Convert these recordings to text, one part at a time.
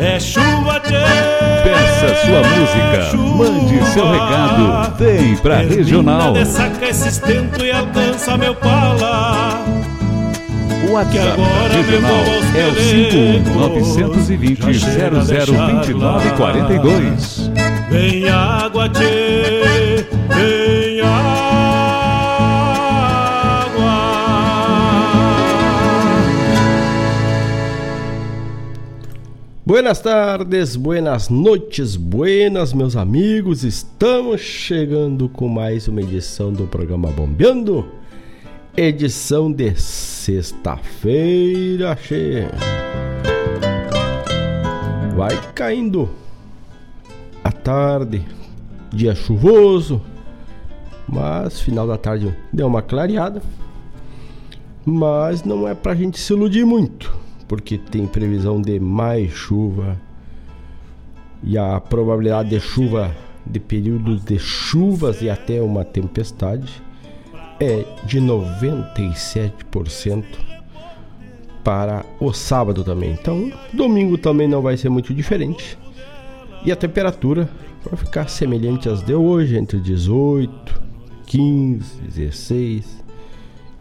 É chuva, tchê, Peça sua música, chuva, mande seu recado, vem pra regional. Saca esse estento e alcança meu pala. O WhatsApp regional é o 51920 002942. Vem água, tchê, vem Buenas tardes, buenas noites, buenas meus amigos. Estamos chegando com mais uma edição do programa Bombeando. Edição de sexta-feira, cheia. Vai caindo a tarde, dia chuvoso, mas final da tarde deu uma clareada. Mas não é pra gente se iludir muito porque tem previsão de mais chuva e a probabilidade de chuva, de períodos de chuvas e até uma tempestade, é de 97% para o sábado também. Então, domingo também não vai ser muito diferente. E a temperatura vai ficar semelhante às de hoje, entre 18, 15, 16.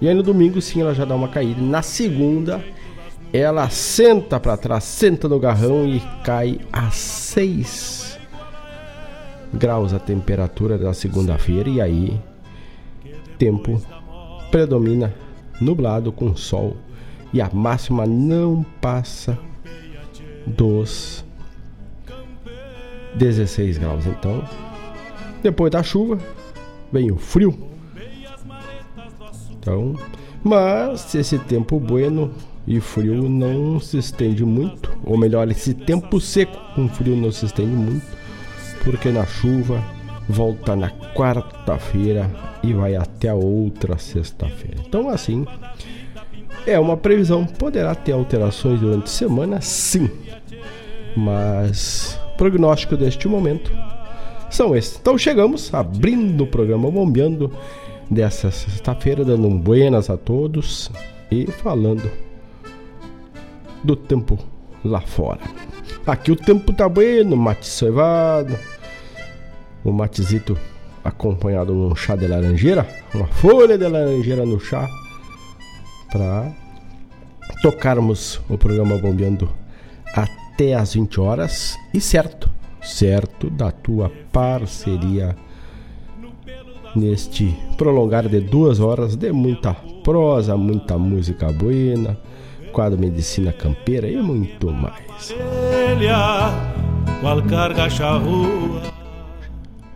E aí no domingo sim ela já dá uma caída. Na segunda ela senta para trás, senta no garrão e cai a 6 graus a temperatura da segunda-feira e aí tempo predomina nublado com sol e a máxima não passa dos 16 graus. Então, depois da chuva vem o frio. Então, mas esse tempo bueno e frio não se estende muito, ou melhor, esse tempo seco com frio não se estende muito, porque na chuva volta na quarta-feira e vai até a outra sexta-feira. Então assim, É uma previsão, poderá ter alterações durante a semana, sim. Mas prognóstico deste momento são esses. Então chegamos abrindo o programa Bombeando dessa sexta-feira, dando um buenas a todos e falando do tempo lá fora. Aqui o tempo tá bueno, mate cevado, o matezito acompanhado de um chá de laranjeira, uma folha de laranjeira no chá, para tocarmos o programa Bombeando até às 20 horas e certo, certo da tua parceria neste prolongar de duas horas de muita prosa, muita música buena, quadro medicina campeira e muito mais.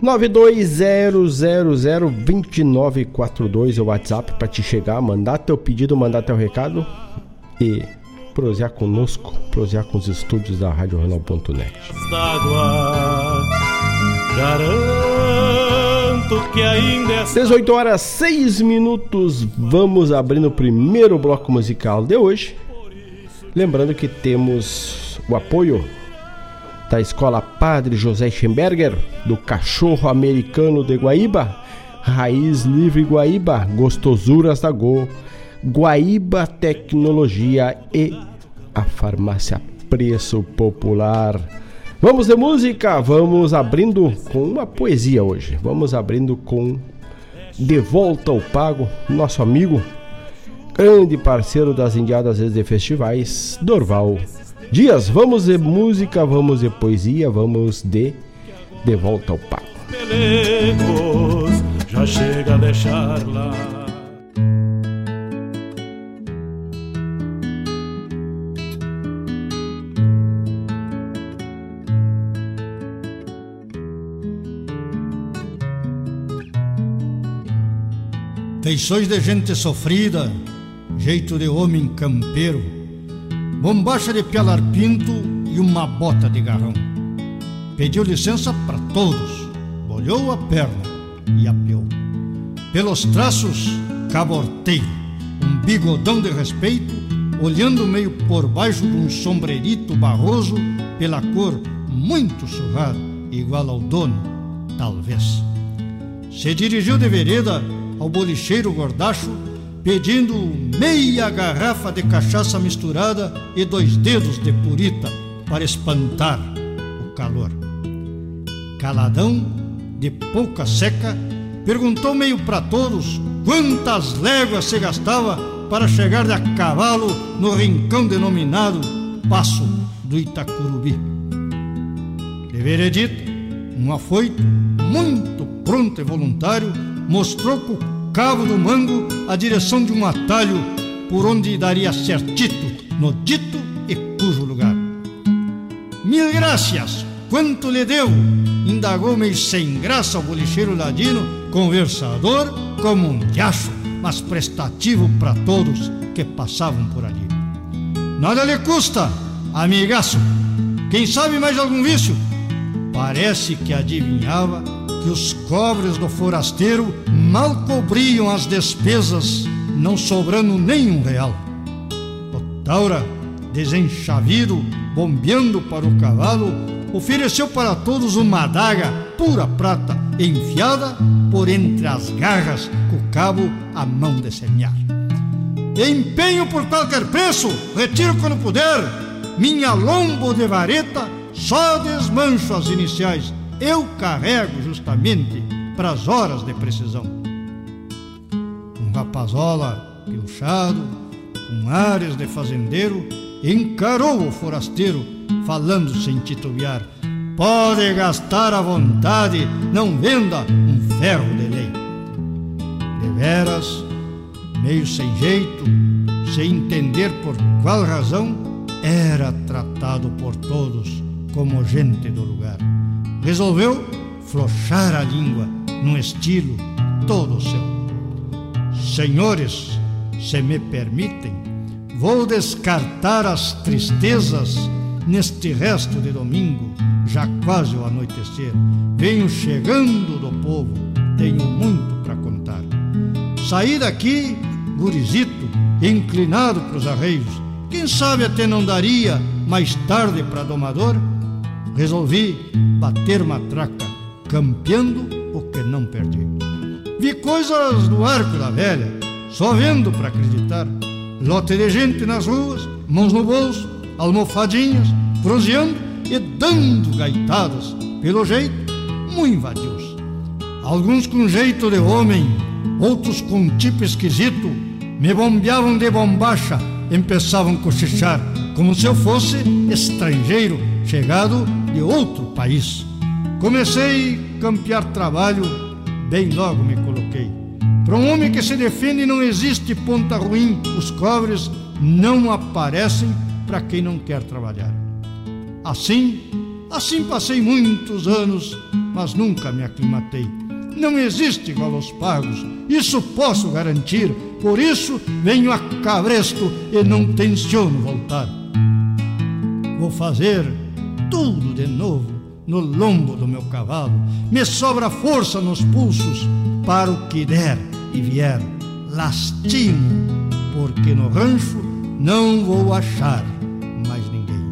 920002942 é o WhatsApp para te chegar, mandar teu pedido, mandar teu recado e prosear conosco, prosear com os estúdios da Rádio Renal.net. Ainda é 18 horas 6 minutos, vamos abrindo o primeiro bloco musical de hoje. Lembrando que temos o apoio da Escola Padre José Schemberger, do Cachorro Americano de Guaíba, Raiz Livre Guaíba, Gostosuras da Go, Guaíba Tecnologia e a Farmácia Preço Popular. Vamos de música, vamos abrindo com uma poesia hoje. Vamos abrindo com De Volta ao Pago, nosso amigo, grande parceiro das Indiadas vezes de Festivais, Dorval Dias. Vamos de música, vamos de poesia, vamos de De Volta ao Pago. já chega a deixar lá. Feições de gente sofrida, jeito de homem campeiro, bombacha de pialar pinto e uma bota de garrão. Pediu licença para todos, bolhou a perna e apiou. Pelos traços, caborteiro, um bigodão de respeito, olhando meio por baixo de um sombrerito barroso, pela cor muito surrada, igual ao dono, talvez. Se dirigiu de vereda ao bolicheiro gordacho, pedindo meia garrafa de cachaça misturada e dois dedos de purita para espantar o calor. Caladão, de pouca seca, perguntou meio para todos quantas léguas se gastava para chegar de a cavalo no rincão denominado Passo do Itacurubi. De veredito, um afoito muito pronto e voluntário mostrou com o cabo do mango a direção de um atalho por onde daria certito no dito e cujo lugar. Mil graças, quanto lhe deu? Indagou meio sem graça o bolicheiro ladino, conversador como um diacho, mas prestativo para todos que passavam por ali. Nada lhe custa, amigaço. Quem sabe mais algum vício? Parece que adivinhava que os cobres do forasteiro mal cobriam as despesas, não sobrando nenhum real. O Taura, desenchavido, bombeando para o cavalo, ofereceu para todos uma adaga pura prata, enfiada por entre as garras, com o cabo à mão de semear. Empenho por qualquer preço, retiro quando puder, minha lombo de vareta, só desmancho as iniciais eu carrego justamente para as horas de precisão. Rapazola pilchado, com ares de fazendeiro, encarou o forasteiro, falando sem titubear: Pode gastar à vontade, não venda um ferro de lei. De veras, meio sem jeito, sem entender por qual razão, era tratado por todos como gente do lugar resolveu flochar a língua num estilo todo seu. Senhores, se me permitem, vou descartar as tristezas neste resto de domingo, já quase o anoitecer. Venho chegando do povo, tenho muito para contar. Saí daqui, gurizito, inclinado para os arreios. Quem sabe até não daria mais tarde para domador? Resolvi bater matraca, campeando o que não perdi. Vi coisas do arco da velha, só vendo para acreditar. Lote de gente nas ruas, mãos no bolso, almofadinhas, proseando e dando gaitadas. Pelo jeito, muito vadios. Alguns com jeito de homem, outros com tipo esquisito, me bombeavam de bombacha, empeçavam a cochichar, como se eu fosse estrangeiro, chegado de outro país. Comecei a campear trabalho, bem logo me coloquei. Para um homem que se defende não existe ponta ruim, os cobres não aparecem para quem não quer trabalhar. Assim, assim passei muitos anos, mas nunca me aclimatei. Não existe igual aos pagos, isso posso garantir. Por isso venho a cabresto e não tenciono voltar. Vou fazer tudo de novo no lombo do meu cavalo. Me sobra força nos pulsos para o que der e vier. Lastimo, porque no rancho não vou achar mais ninguém.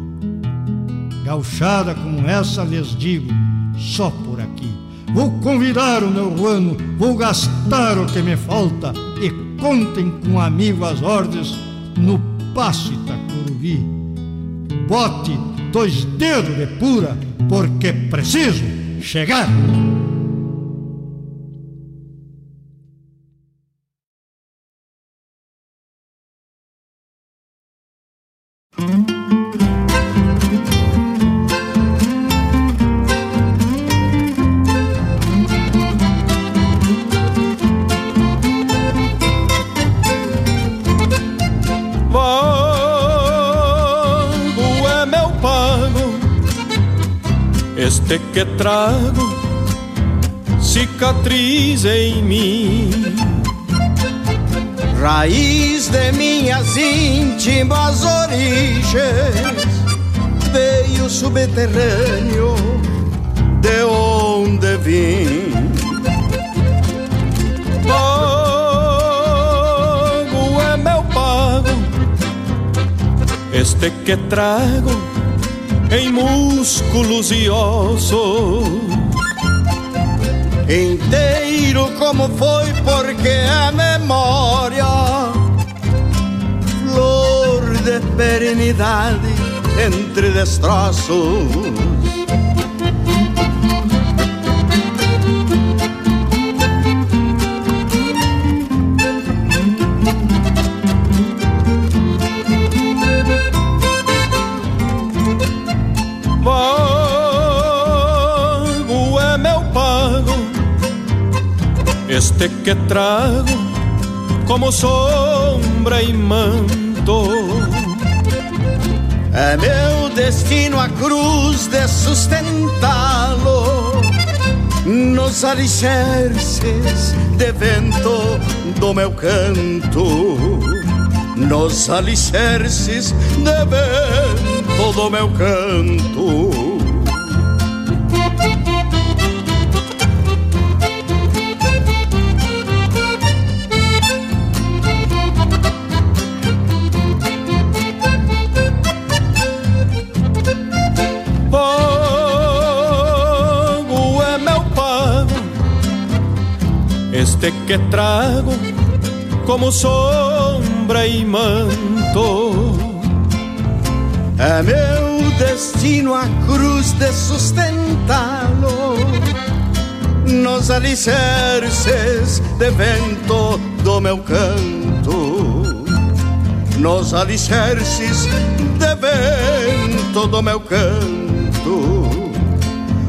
Gauchada como essa lhes digo, só por aqui. Vou convidar o meu ruano, vou gastar o que me falta e contem com amigo as ordens no passe Itacuruvi. Bote dois dedos de pura, porque preciso chegar. Cicatriz em mim. Raiz de minhas íntimas origens, veio subterrâneo de onde vim. Pago é meu pago, este que trago em músculos e ossos. Inteiro como foi, porque a memória, flor de perenidade entre destroços que trago como sombra e manto. É meu destino a cruz de sustentá-lo nos alicerces de vento do meu canto. Nos alicerces de vento do meu canto. Que trago como sombra e manto. É meu destino a cruz de sustentá-lo nos alicerces de vento do meu canto. Nos alicerces de vento do meu canto.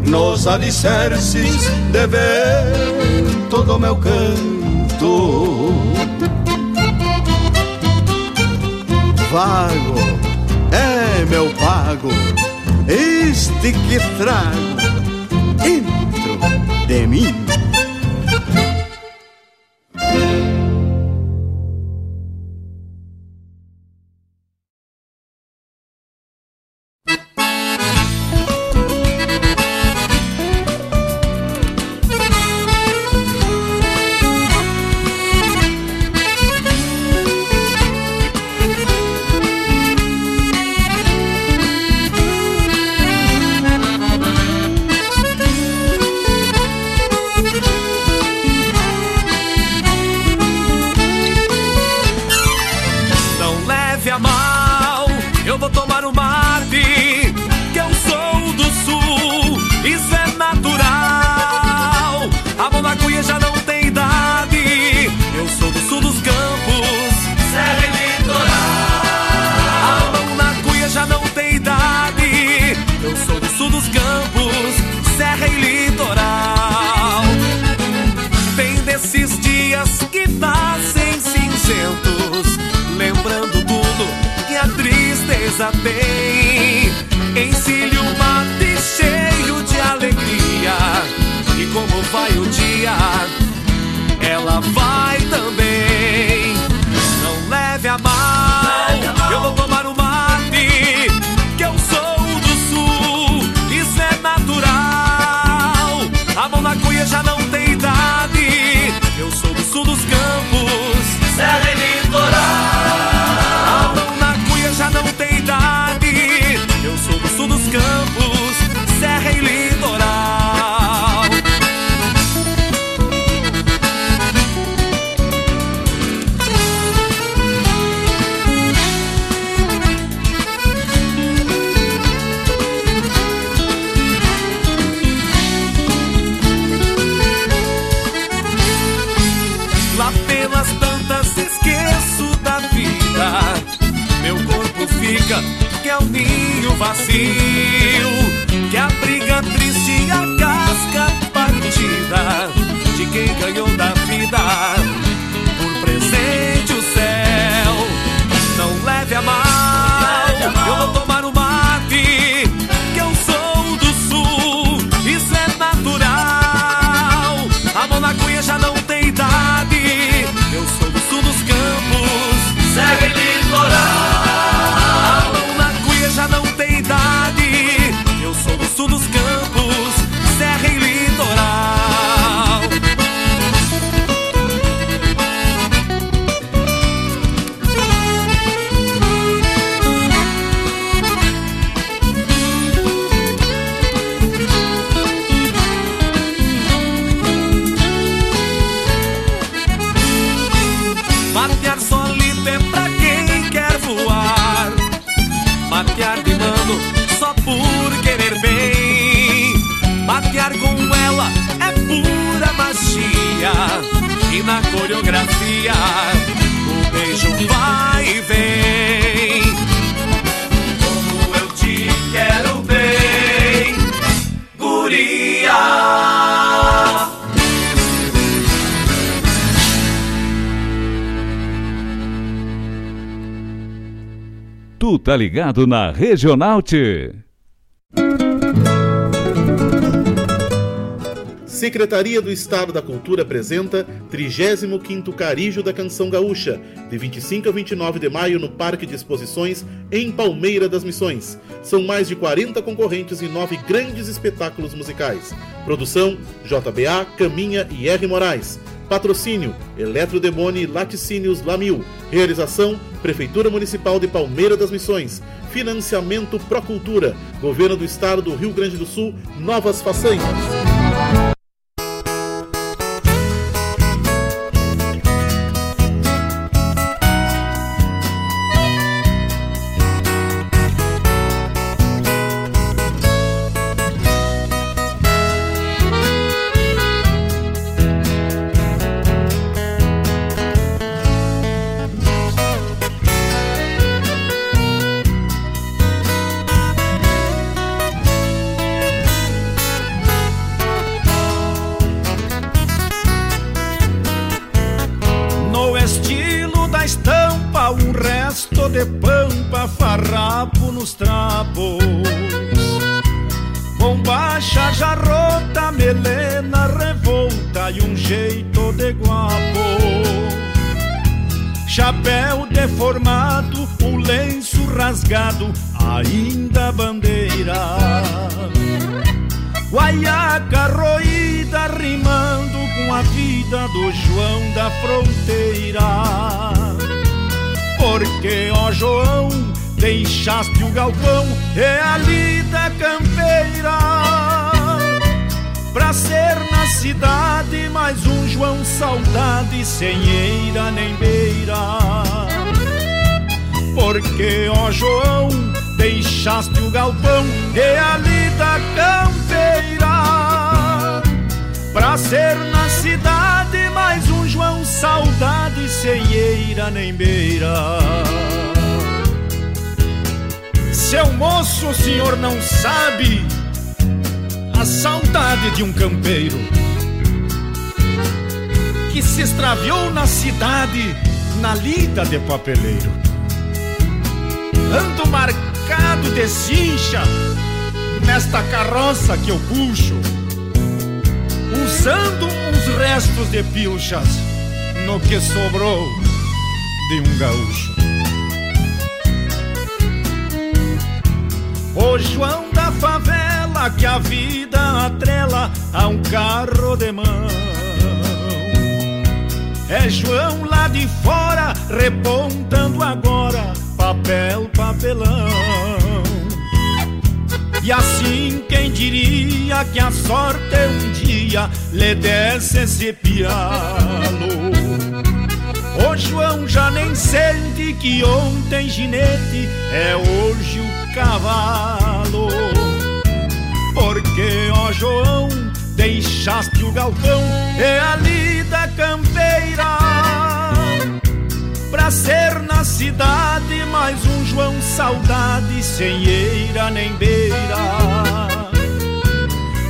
Nos alicerces de vento todo meu canto. Vago é meu pago, este que trago dentro de mim. Casa tem encilho mate cheio de alegria. E como vai o dia, ela vai também. Não leve a mal, vazio, que abriga triste a casca partida de quem ganhou da vida tá ligado na Regional T. Secretaria do Estado da Cultura apresenta 35º Carijo da Canção Gaúcha, de 25 a 29 de maio no Parque de Exposições em Palmeira das Missões. São mais de 40 concorrentes e nove grandes espetáculos musicais. Produção JBA, Caminha e R. Moraes. Patrocínio Eletrodemone Laticínios Lamil. Realização Prefeitura Municipal de Palmeira das Missões. Financiamento Procultura. Governo do Estado do Rio Grande do Sul. Novas façanhas. Deixaste o galpão e a lida campeira. Pra ser na cidade mais um João saudade sem eira nem beira. Porque, ó João, deixaste o galpão e a lida campeira. Pra ser na cidade mais um João saudade sem eira nem beira. Seu moço, o senhor não sabe a saudade de um campeiro que se extraviou na cidade na lida de papeleiro. Ando rascado de cincha nesta carroça que eu puxo, usando uns restos de pilchas no que sobrou de um gaúcho. O João da favela que a vida atrela a um carro de mão. É João lá de fora, repontando agora papel, papelão. E assim quem diria que a sorte um dia lhe desse esse pialo. O João já nem sente que ontem ginete é hoje cavalo. Porque, ó João, deixaste o galpão e a lida campeira. Pra ser na cidade mais um João saudade sem eira nem beira.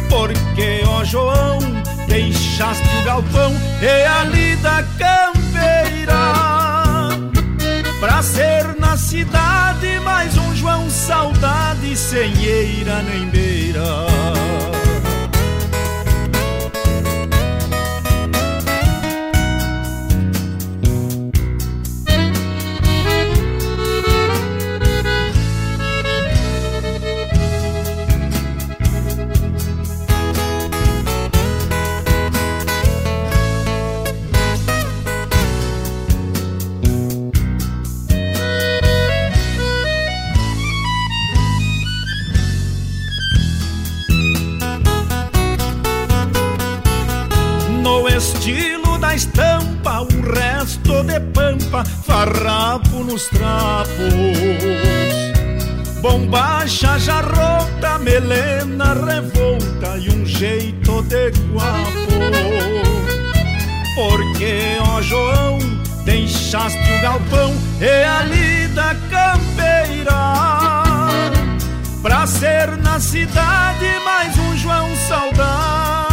Porque, ó João, deixaste o galpão e a lida campeira. Pra ser na cidade mais um João saudade sem eira nem beira João, deixaste o galpão e a lida campeira. Pra ser na cidade mais um João saudade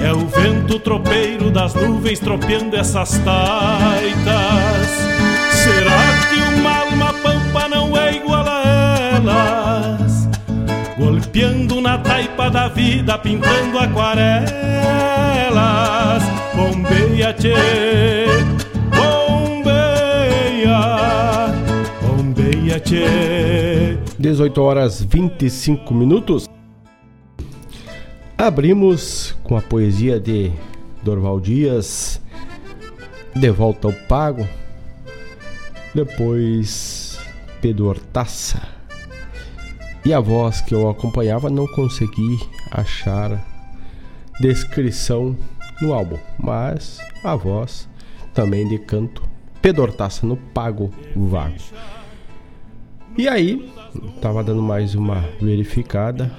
É o vento tropeiro das nuvens tropeando essas taitas. Será que uma alma pampa não é igual a elas? Golpeando na taipa da vida, pintando aquarelas. Bombeia, tchê, bombeia. Bombeia, tchê. 18 horas 25 minutos. Abrimos com a poesia de Dorval Dias, De Volta ao Pago. Depois, Pedro Hortaça. E a voz que eu acompanhava não consegui achar descrição no álbum, mas a voz também de canto Pedortaça no Pago Vago. E aí, tava dando mais uma verificada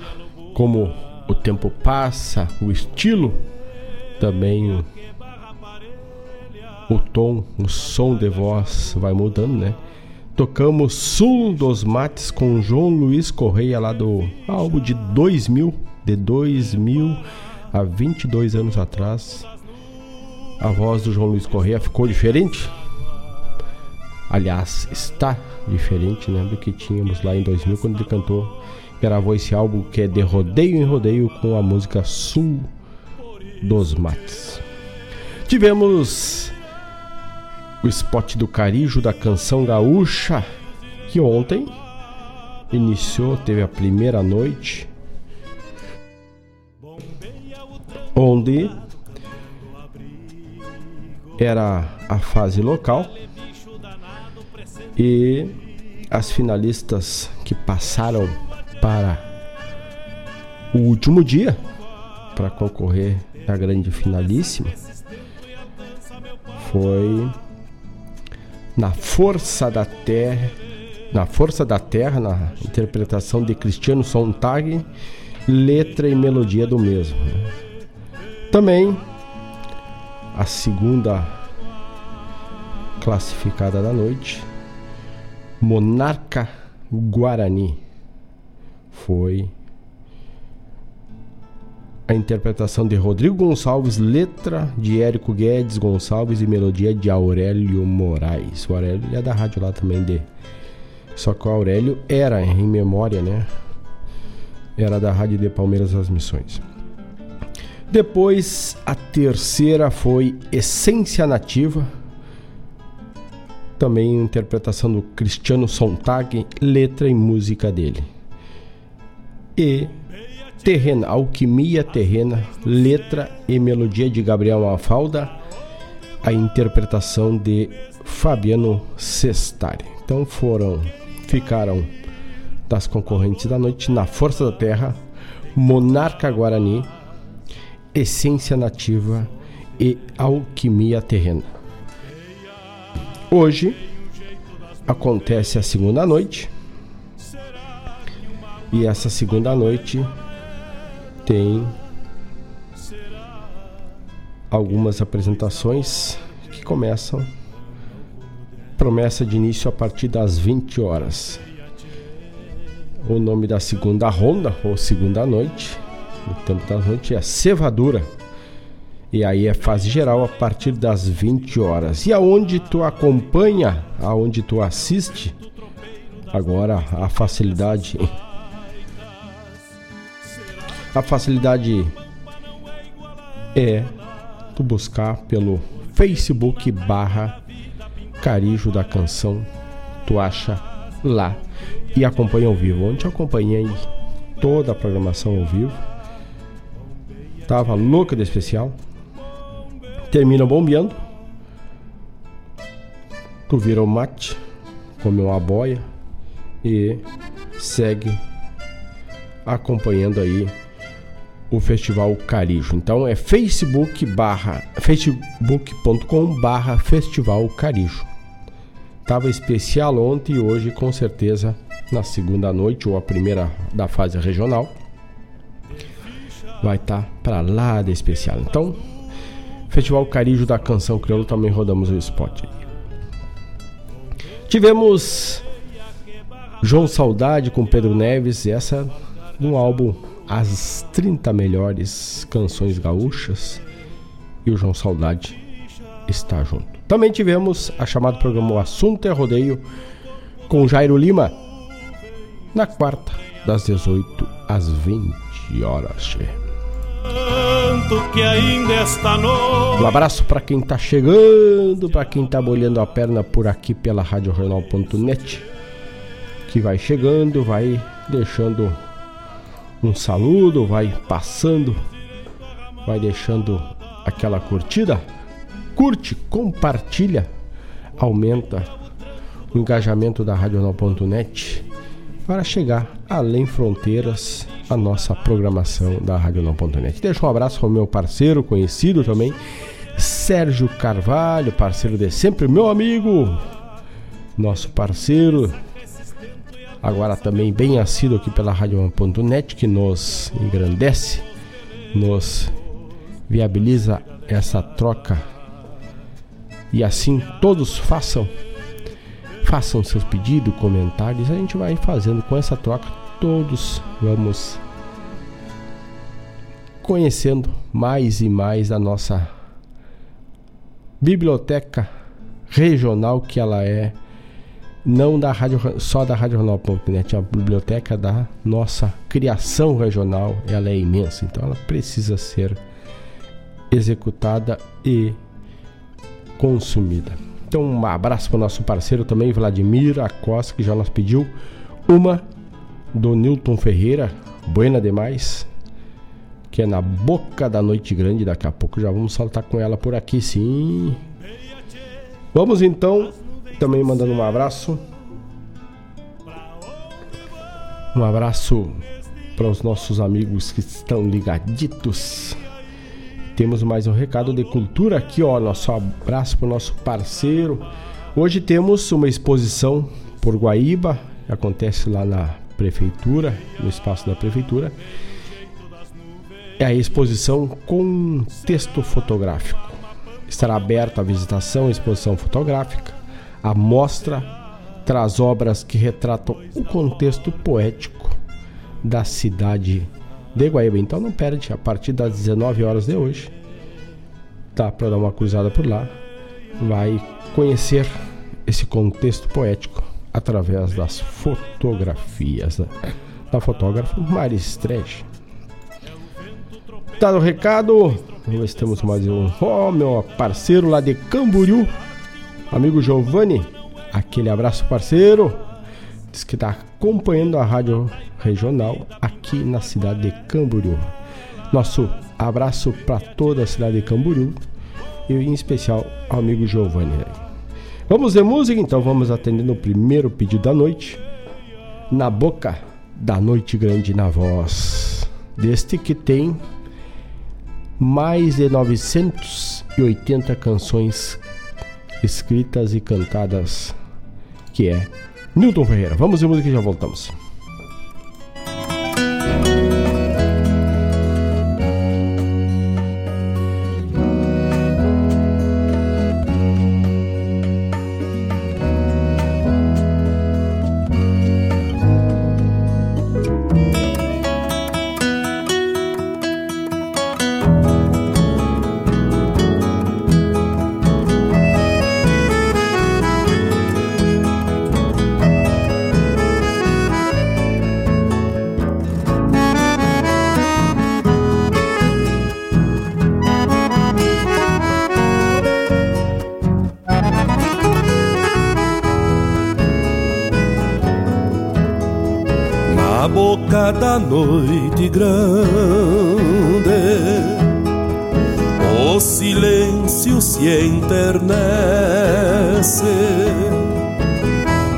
como o tempo passa, o estilo, também o, tom, o som de voz vai mudando, né? Tocamos Sul dos Mates com João Luiz Correia lá do álbum de 2000, de 2000 a 22 anos atrás. A voz do João Luiz Correia ficou diferente. Aliás, está diferente né, do que tínhamos lá em 2000 quando ele cantou gravou esse álbum que é de rodeio em rodeio com a música Sul dos Mates. Tivemos o spot do Carijo da canção gaúcha que ontem iniciou, teve a primeira noite onde era a fase local e as finalistas que passaram para o último dia para concorrer à grande finalíssima foi na Força da Terra, na Força da Terra, na interpretação de Cristiano Sontag, letra e melodia do mesmo. Né? Também a segunda classificada da noite, Monarca Guarani foi a interpretação de Rodrigo Gonçalves, letra de Érico Guedes Gonçalves e melodia de Aurélio Moraes. O Aurélio é da rádio lá também de. Só que o Aurélio era em memória, né? Era da rádio de Palmeiras das Missões. Depois a terceira foi Essência Nativa. Também interpretação do Cristiano Sontag, letra e música dele e Terrena, Alquimia Terrena, letra e melodia de Gabriel Mafalda, a interpretação de Fabiano Sestari. Então foram, ficaram das concorrentes da noite na Força da Terra, Monarca Guarani, Essência Nativa e Alquimia Terrena. Hoje acontece a segunda noite e essa segunda noite tem algumas apresentações que começam promessa de início a partir das 20 horas. O nome da segunda ronda ou segunda noite, no tempo da noite é Cevadura. E aí é fase geral a partir das 20 horas. E aonde tu acompanha, aonde tu assiste, agora a facilidade a facilidade é tu buscar pelo Facebook barra Carijo da Canção. Tu acha lá e acompanha ao vivo. Ontem acompanhei toda a programação ao vivo. Tava louca de especial. Termina bombeando. Tu vira o mate, come uma boia e segue acompanhando aí o Festival Carijo. Então é facebook barra facebook.com barra Festival Carijo. Tava especial ontem e hoje com certeza na segunda noite ou a primeira da fase regional vai estar tá para lá de especial. Então, Festival Carijo da Canção Crioulo também rodamos o spot. Tivemos João Saudade com Pedro Neves, essa no álbum as 30 melhores canções gaúchas e o João Saudade está junto. Também tivemos a chamada programa O Assunto é Rodeio com Jairo Lima na quarta, das 18 às 20 horas. Um abraço para quem tá chegando, para quem tá molhando a perna por aqui pela RadioJornal.net que vai chegando, vai deixando um saludo, vai passando, vai deixando aquela curtida. Curte, compartilha, aumenta o engajamento da Radional.net para chegar além fronteiras a nossa programação da Radional.net. Deixa um abraço ao meu parceiro, conhecido também, Sérgio Carvalho, parceiro de sempre, meu amigo, nosso parceiro, agora também bem assíduo aqui pela Radional.net, que nos engrandece, nos viabiliza essa troca. E assim todos façam façam seus pedidos, comentários, a gente vai fazendo com essa troca, todos vamos conhecendo mais e mais a nossa biblioteca regional que ela é não da rádio só da radioregional.net, é a biblioteca da nossa criação regional, ela é imensa, então ela precisa ser executada e consumida. Então, um abraço para o nosso parceiro também, Vladimir Acosta, que já nos pediu uma do Newton Ferreira, buena demais, que é na boca da noite grande. Daqui a pouco já vamos saltar com ela por aqui, sim. Vamos então, também mandando um abraço. Um abraço para os nossos amigos que estão ligaditos temos mais um recado de cultura aqui, ó. Nosso abraço para o nosso parceiro. Hoje temos uma exposição por Guaíba, acontece lá na prefeitura, no espaço da prefeitura. É a exposição com texto fotográfico. Estará aberta a visitação, exposição fotográfica. A mostra traz obras que retratam o contexto poético da cidade de Guaíba. Então não perde, a partir das 19 horas de hoje, tá para dar uma cruzada por lá, vai conhecer esse contexto poético através das fotografias da, da fotógrafa Maristrege. Dado o recado, nós temos mais um. Ó, oh, meu parceiro lá de Camboriú, amigo Giovanni, aquele abraço, parceiro. Diz que está acompanhando a rádio regional aqui na cidade de Camboriú. Nosso abraço para toda a cidade de Camboriú e em especial ao amigo Giovanni. Vamos de música, então vamos atendendo o primeiro pedido da noite. Na boca da noite grande na voz. Deste que tem mais de 980 canções escritas e cantadas, que é Newton Ferreira. Vamos de música e já voltamos. Da noite grande, o silêncio se enternece,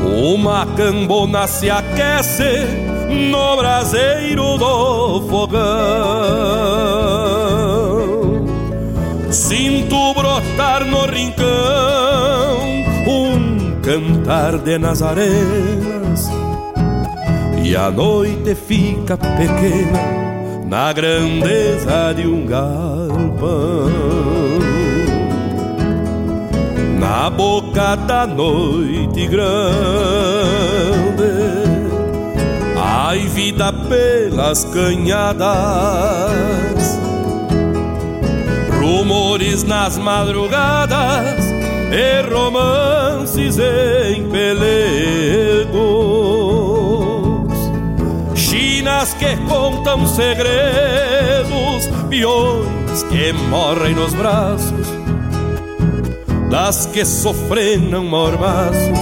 uma cambona se aquece no braseiro do fogão. Sinto brotar no rincão um cantar de nazarenas e a noite fica pequena na grandeza de um galpão. Na boca da noite grande, ai vida pelas canhadas, rumores nas madrugadas e romances em pelego meninas que contam segredos, peões que morrem nos braços das que sofrenam mormaços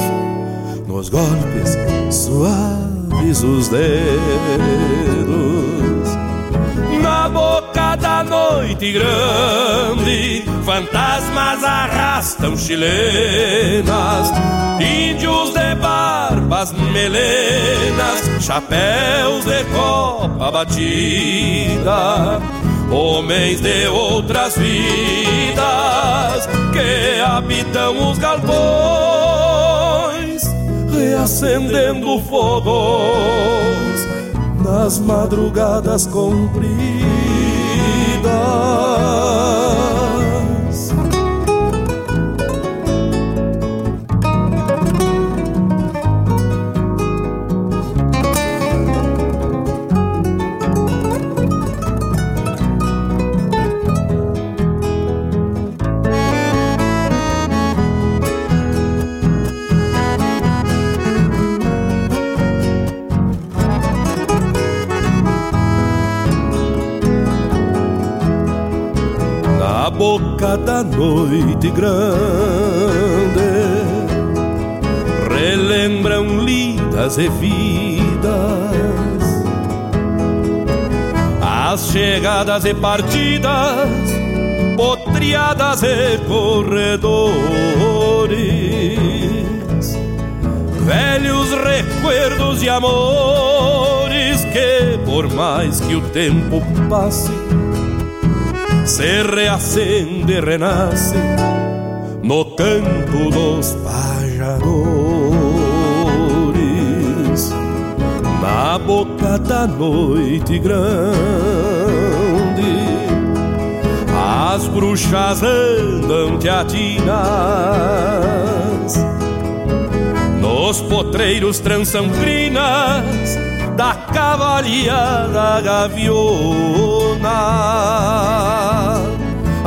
no os golpes suaves os dedos. Noite grande, fantasmas arrastam chilenas, índios de barbas melenas, chapéus de copa batida homens de outras vidas que habitam os galpões, reacendendo fogos nas madrugadas compridas. Boca da noite grande relembram lidas e vidas. As chegadas e partidas potriadas e corredores. Velhos recuerdos e amores que por mais que o tempo passe se reacende e renasce no canto dos pajadores, na boca da noite grande. As bruxas andam teatinas, nos potreiros trançam crinas da cavalia da gaviona.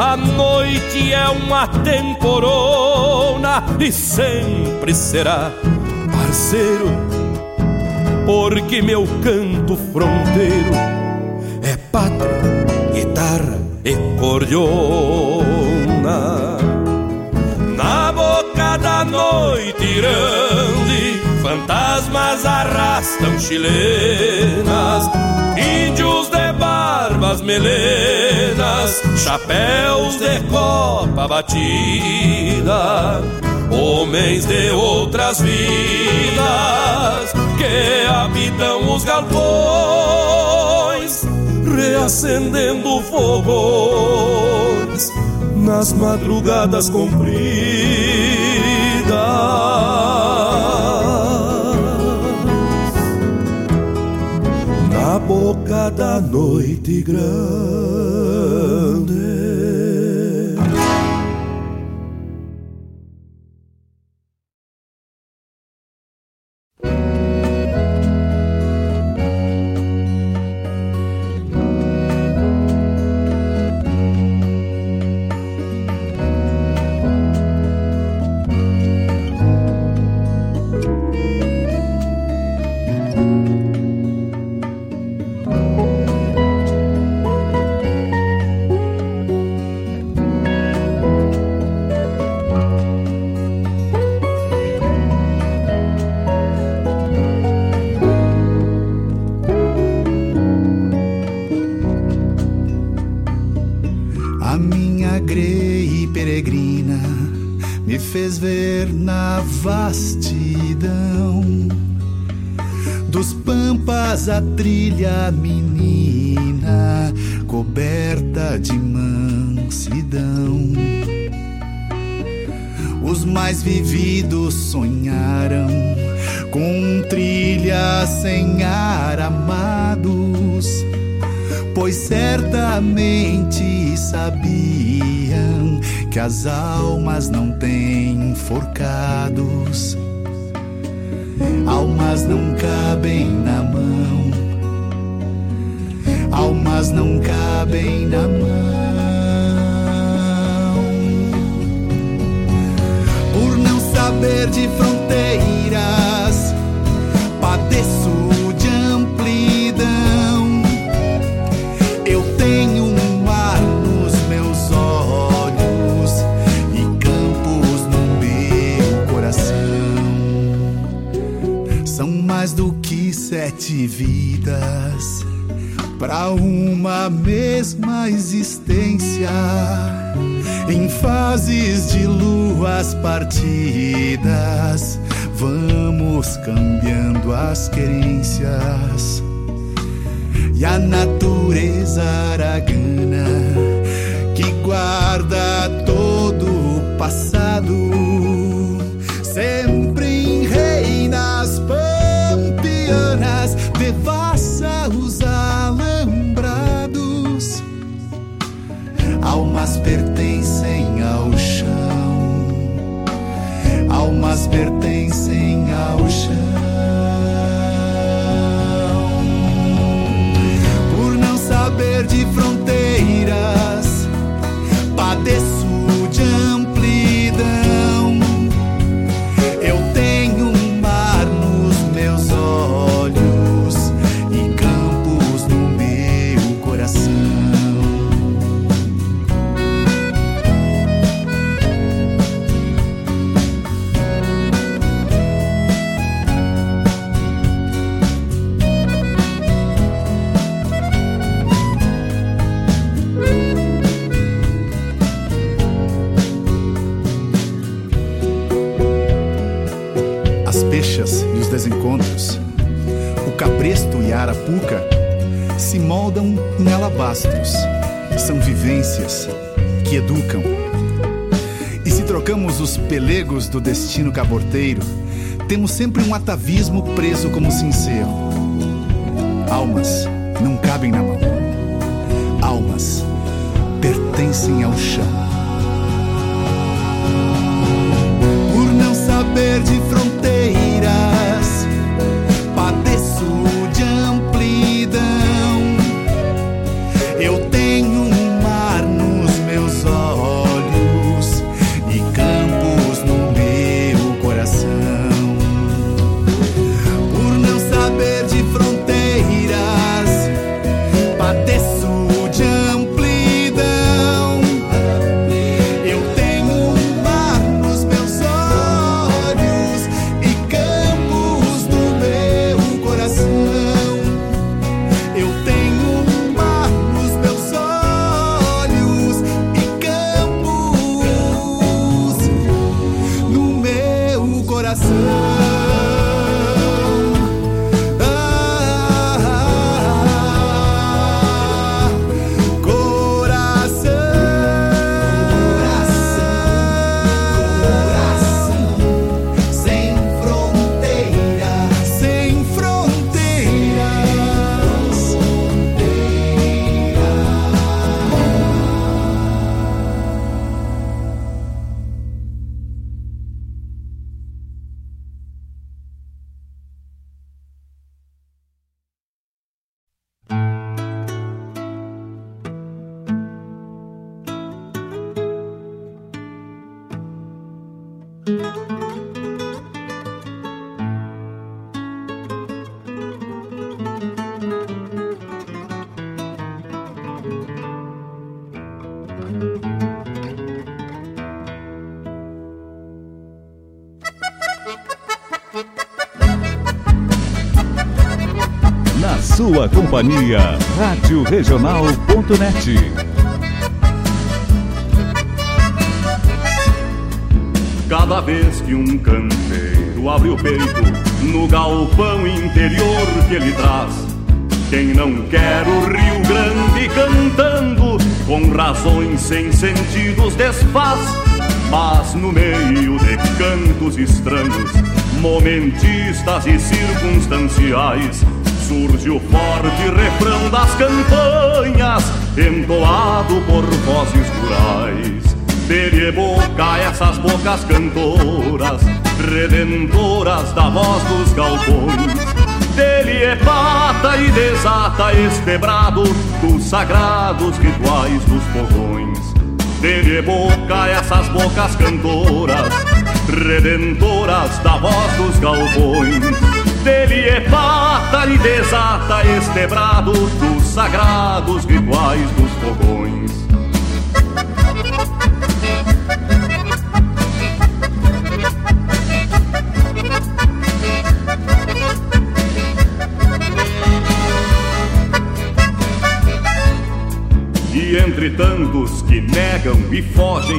A noite é uma temporona e sempre será parceiro, porque meu canto fronteiro é pátria, guitarra e cordiona. Na boca da noite grande, fantasmas arrastam chilenas, índios de barbas melenas, chapéus de copa batida, homens de outras vidas que habitam os galpões, reacendendo fogões nas madrugadas compridas. Boca da noite grande. As almas não têm São vivências que educam. E se trocamos os pelegos do destino caborteiro, temos sempre um atavismo preso como sincero. Almas não cabem na mão. Almas pertencem ao chão. Por não saber de fronteiras, companhia, Rádio Regional.net. Cada vez que um canteiro abre o peito no galpão interior que ele traz, quem não quer o Rio Grande cantando com razões sem sentidos desfaz, mas no meio de cantos estranhos, momentistas e circunstanciais, surge o forte refrão das campanhas, entoado por vozes rurais. Dele boca essas bocas cantoras, redentoras da voz dos galpões. Dele é pata e desata este brado dos sagrados rituais dos fogões. Dele é boca essas bocas cantoras, redentoras da voz dos galpões. Dele é pata e desata estebrado dos sagrados rituais dos fogões. E entre tantos que negam e fogem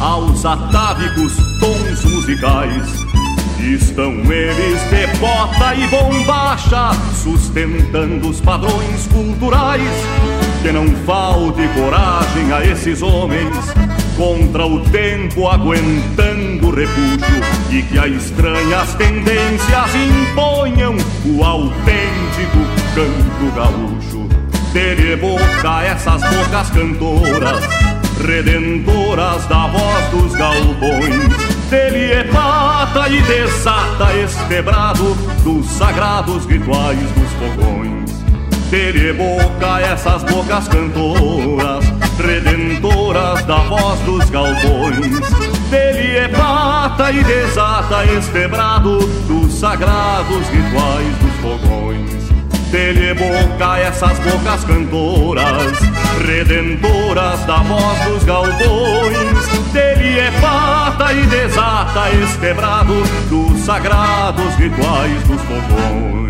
aos atávicos tons musicais estão eles de bota e bombacha, sustentando os padrões culturais. Que não falte coragem a esses homens contra o tempo aguentando o repuxo e que as estranhas tendências imponham o autêntico canto gaúcho. Dele boca essas bocas cantoras, redentoras da voz dos galpões. Dele é pata e desata este brado dos sagrados rituais dos fogões. Dele é boca essas bocas cantoras, redentoras da voz dos galpões. Dele é pata e desata este brado dos sagrados rituais dos fogões. Dele é boca essas bocas cantoras, redentoras da voz dos galpões. Dele é pata e desata este brado dos sagrados rituais dos fogões.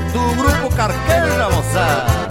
do grupo Carqueja, moçada.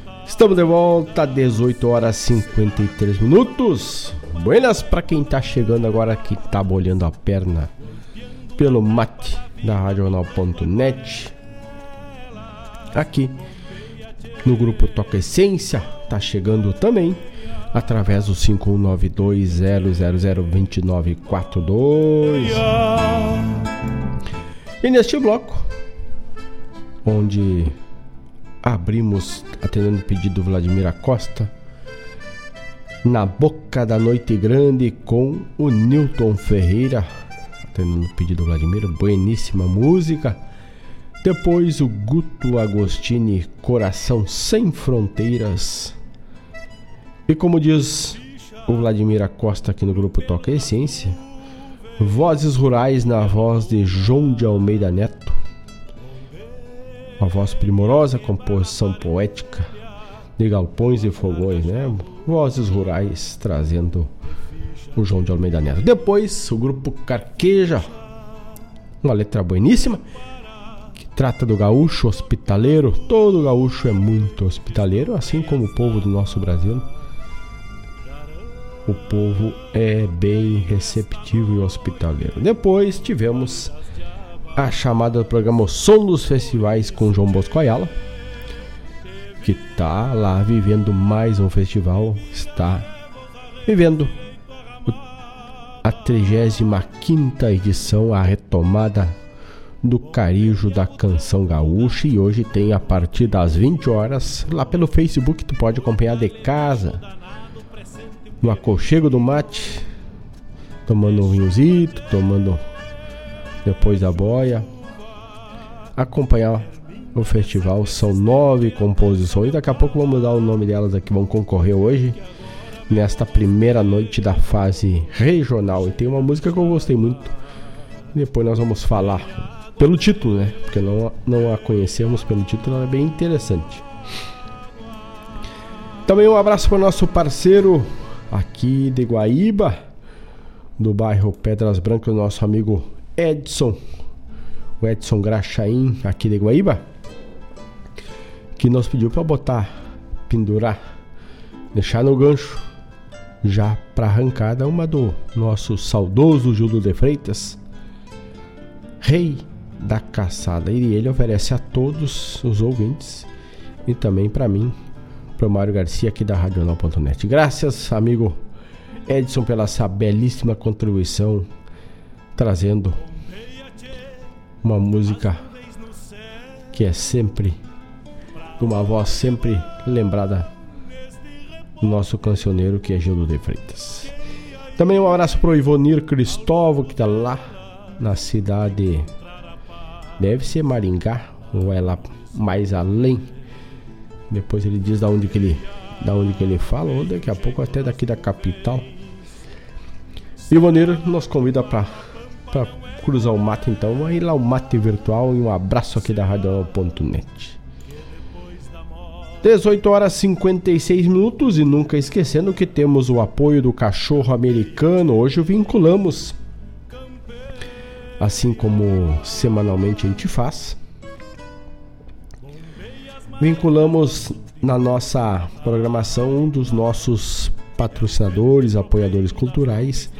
Estamos de volta, 18 horas 53 minutos. Buenas para quem tá chegando agora que tá bolhando a perna pelo mate da Radional.net. Aqui no grupo Toca Essência tá chegando também através do 5192002942. E neste bloco, onde abrimos atendendo o pedido do Vladimir Acosta na Boca da Noite Grande com o Newton Ferreira, atendendo o pedido do Vladimir, bueníssima música. Depois o Guto Agostini, Coração Sem Fronteiras. E como diz o Vladimir Acosta aqui no grupo Toca Essência, vozes rurais na voz de João de Almeida Neto. Uma voz primorosa, composição poética de galpões e fogões, né? Vozes rurais trazendo o João de Almeida Neto. Depois, o grupo Carqueja, uma letra bueníssima, que trata do gaúcho hospitaleiro. Todo gaúcho é muito hospitaleiro, assim como o povo do nosso Brasil. O povo é bem receptivo e hospitaleiro. Depois tivemos a chamada do programa Som dos Festivais com João Bosco Ayala que está lá vivendo mais um festival, está vivendo a 35 edição, a retomada do Carijo da Canção Gaúcha e hoje tem a partir das 20 horas lá pelo Facebook tu pode acompanhar de casa no aconchego do mate tomando um vinhozito, tomando depois da boia acompanhar no festival. São nove composições. Daqui a pouco vamos dar o nome delas aqui, vão concorrer hoje. Nesta primeira noite da fase regional. E tem uma música que eu gostei muito. Depois nós vamos falar pelo título, né? Porque não, não a conhecemos pelo título, ela é bem interessante. Também um abraço para o nosso parceiro aqui de Guaíba, do bairro Pedras Brancas, nosso amigo Edson, o Edson Graxaim, aqui de Guaíba que nos pediu para botar, pendurar, deixar no gancho, já para arrancada uma do nosso saudoso Júlio de Freitas, rei da caçada. E ele oferece a todos os ouvintes e também para mim, para o Mário Garcia aqui da Radional.net. Graças, amigo Edson, pela essa belíssima contribuição, trazendo uma música que é sempre uma voz sempre lembrada do nosso cancioneiro que é Gildo de Freitas. Também um abraço pro Ivonir Cristóvão que tá lá na cidade deve ser Maringá ou é lá mais além. Depois ele diz da onde que ele da onde que ele fala, ou daqui a pouco até daqui da capital. Ivonir nos convida para cruzar o mato então. Ir lá o mate virtual e um abraço aqui da Rádio.net. 18 horas 56 minutos e nunca esquecendo que temos o apoio do cachorro americano. Hoje vinculamos, assim como semanalmente a gente faz, vinculamos na nossa programação um dos nossos patrocinadores, apoiadores culturais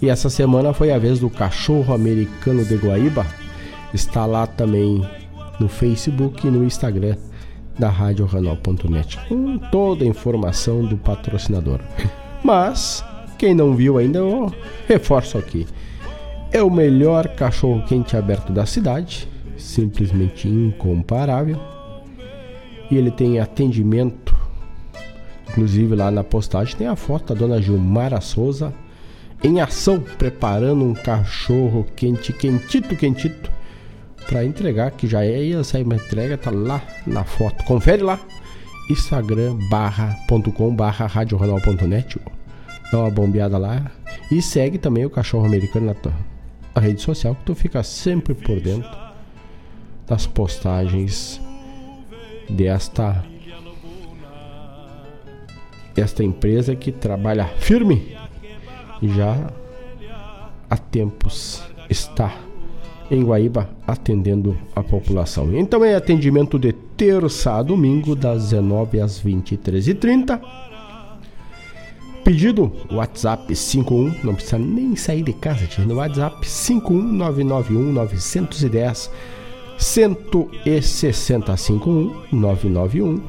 e essa semana foi a vez do Cachorro Americano de Guaíba. Está lá também no Facebook e no Instagram da RadioRanal.net com toda a informação do patrocinador. Mas, quem não viu ainda, eu reforço aqui. É o melhor cachorro quente aberto da cidade, simplesmente incomparável. E ele tem atendimento, inclusive lá na postagem tem a foto da dona Gilmara Souza em ação, preparando um cachorro quente, quentito, quentito, para entregar, que já é, uma entrega, tá lá na foto. Confere lá, instagram barra.com barra radioronal.net, dá uma bombeada lá e segue também o cachorro americano na tua rede social, que tu fica sempre por dentro das postagens desta esta empresa que trabalha firme já há tempos está em Guaíba atendendo a população. Então é atendimento de terça a domingo, das 19 às 23h30. Pedido WhatsApp 51, não precisa nem sair de casa, tia, no WhatsApp 51991 910 160 51 991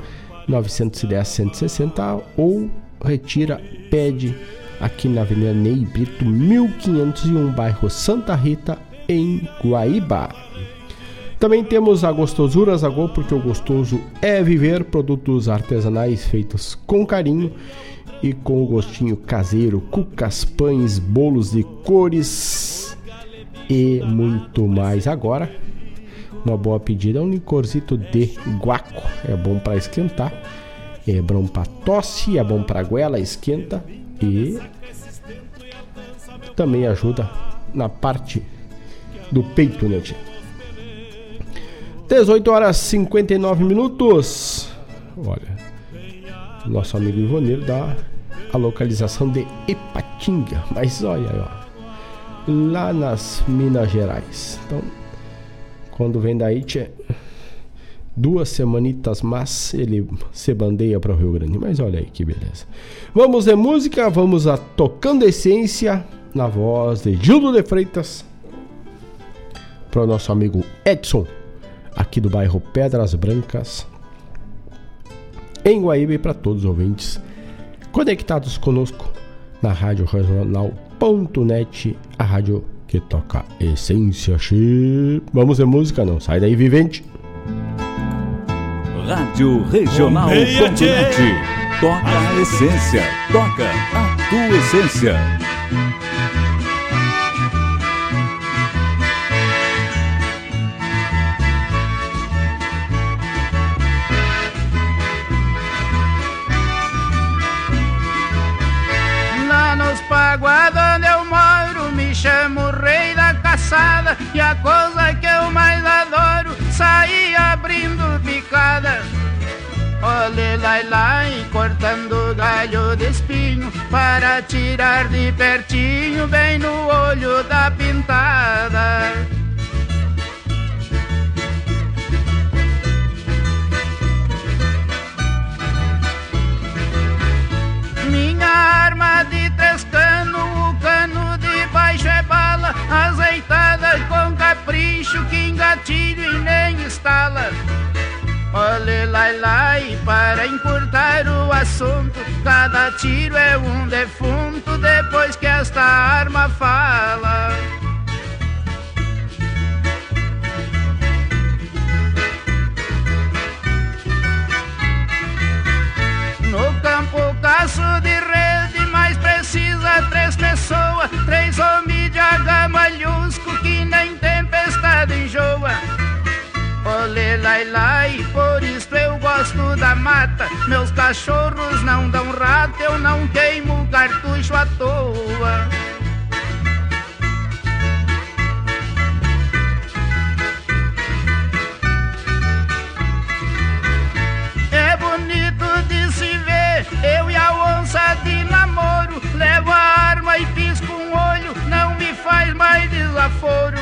910 160 ou retira, pede aqui na Avenida Ney Brito, 1501, bairro Santa Rita, em Guaíba. Também temos a Gostosura Zagô, porque o gostoso é viver produtos artesanais feitos com carinho e com o gostinho caseiro, cucas, pães, bolos de cores e muito mais. Agora, uma boa pedida é um licorzito de guaco, é bom para esquentar, é bom para tosse, é bom para goela, esquenta e também ajuda na parte do peito, né, tia? 18 horas 59 minutos. Olha, nosso amigo Ivoneiro dá a localização de Ipatinga, mas olha, ó, lá nas Minas Gerais. Então, quando vem daí, tia, duas semanitas, mas ele se bandeia para o Rio Grande. Mas olha aí que beleza. Vamos de música, vamos a Tocando Essência, na voz de Gildo de Freitas, para o nosso amigo Edson, aqui do bairro Pedras Brancas, em Guaíba e para todos os ouvintes conectados conosco na Rádio Regional.net, a rádio que toca essência. Vamos de música, não sai daí, vivente. Rádio Regional.net. Toca a essência. Toca a tua essência. Lá nos Paguá, onde eu moro, me chamo Rei da Caçada. E a coisa que eu mais adoro, sair abrindo picada. Olhe lá, lá, e cortando galho de espinho Para tirar de pertinho bem no olho da pintada Minha arma de três azeitadas com capricho que engatilho e nem estala. Olha lá, lá e para encurtar o assunto, cada tiro é um defunto depois que esta arma fala. No campo caço de soa, três homens de agamalhusco que nem tempestade enjoa. Olê, lai, lai, por isso eu gosto da mata. Meus cachorros não dão rato, eu não queimo cartucho à toa. É bonito de se ver, eu e a onça de namoro. Levo a arma e pisco um olho, não me faz mais desaforo.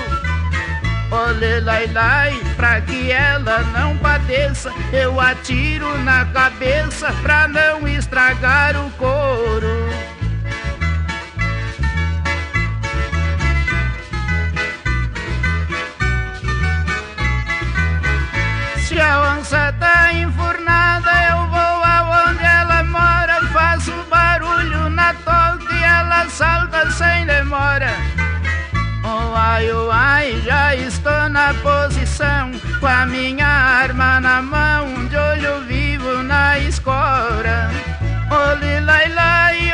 Olê, lai, lai, pra que ela não padeça, eu atiro na cabeça pra não estragar o couro. Se a onça salta sem demora. Oh ai, oh já estou na posição. Com a minha arma na mão, de olho vivo na escora. Oh lai,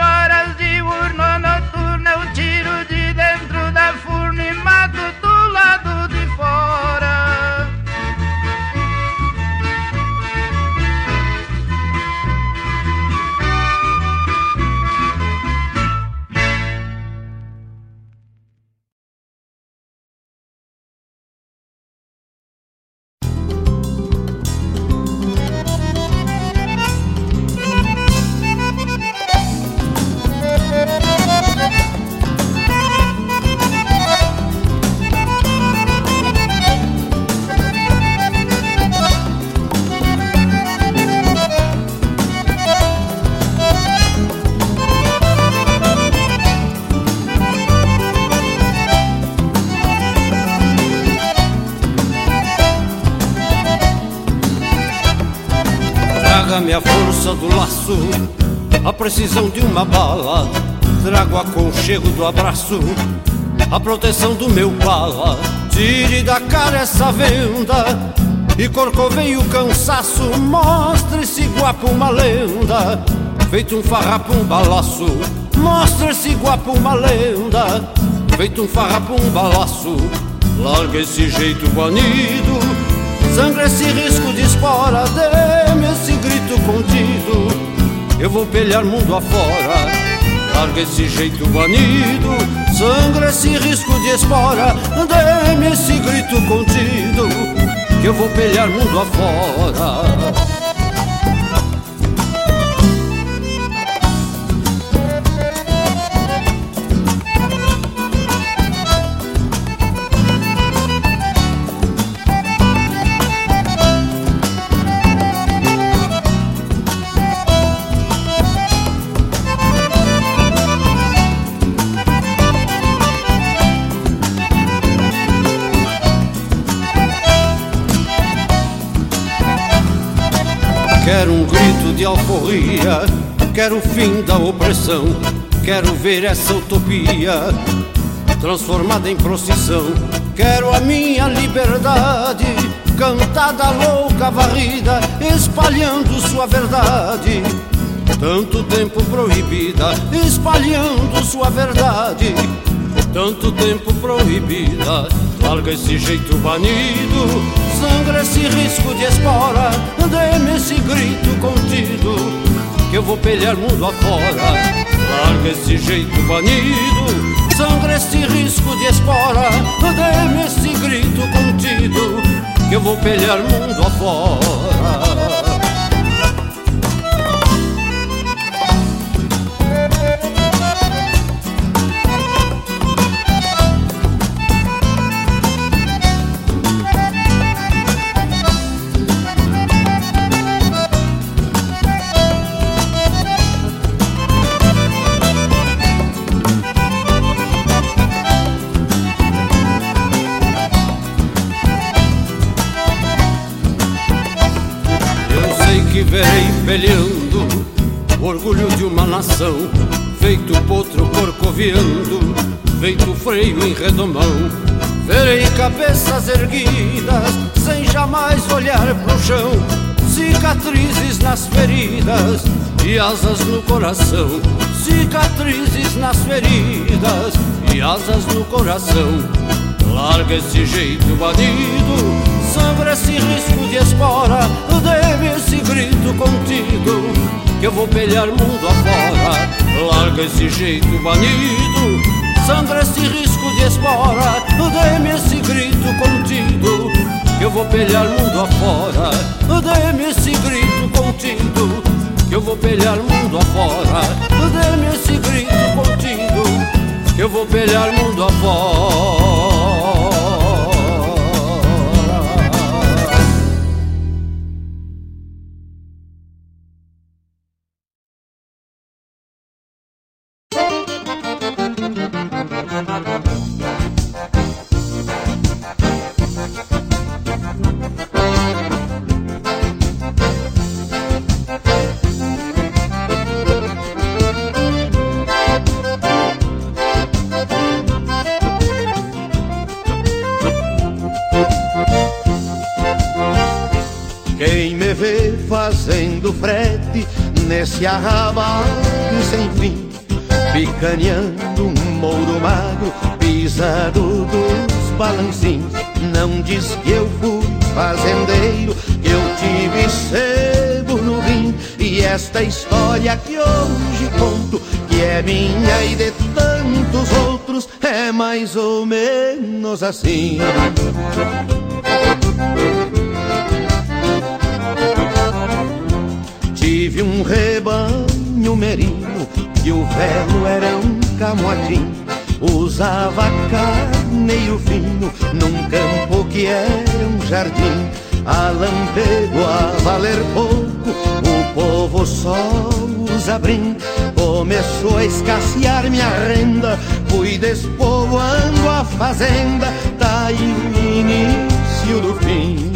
do laço, a precisão de uma bala. Trago aconchego do abraço, a proteção do meu bala. Tire da cara essa venda e corcoveie o cansaço. Mostre esse guapo uma lenda, feito um farrapo, um balaço. Mostre esse guapo uma lenda, feito um farrapo, um balaço. Larga esse jeito banido, sangra esse risco de espora. Esse grito contido, eu vou pelhar mundo afora. Larga esse jeito banido, sangra esse risco de espora. Dê-me esse grito contido, que eu vou pelhar mundo afora. Quero um grito de alforria, quero o fim da opressão, quero ver essa utopia transformada em procissão. Quero a minha liberdade, cantada louca, varrida, espalhando sua verdade. Tanto tempo proibida, espalhando sua verdade. Tanto tempo proibida, larga esse jeito banido, sangra esse risco de espora, dê-me esse grito contido, que eu vou pelhar mundo afora. Larga esse jeito banido, sangra esse risco de espora, dê-me esse grito contido, que eu vou pelhar mundo afora. Verei peleando o orgulho de uma nação, feito potro corcoviando, feito freio em redomão. Verei cabeças erguidas, sem jamais olhar pro chão, cicatrizes nas feridas e asas no coração. cicatrizes nas feridas e asas no coração. Larga esse jeito bandido, sangra esse risco de espora, dê-me esse grito contigo, que eu vou pelear mundo afora. Larga esse jeito banido, sangra esse risco de espora, dê-me esse grito contigo, que eu vou pelear mundo afora. Dê-me esse grito contigo, que eu vou pelear mundo afora. Dê-me esse grito contigo, que eu vou pelear mundo afora. Se arrabalho sem fim, picaneando um mouro magro, pisado dos balancins. Não diz que eu fui fazendeiro, que eu tive sebo no rim, e esta história que hoje conto, que é minha e de tantos outros, é mais ou menos assim. Tive um rebanho merino e o velo era um camotim. Usava carneiro fino num campo que era um jardim. A lampego a valer pouco, o povo só usa brim. Começou a escassear minha renda, fui despovoando a fazenda, tá início do fim.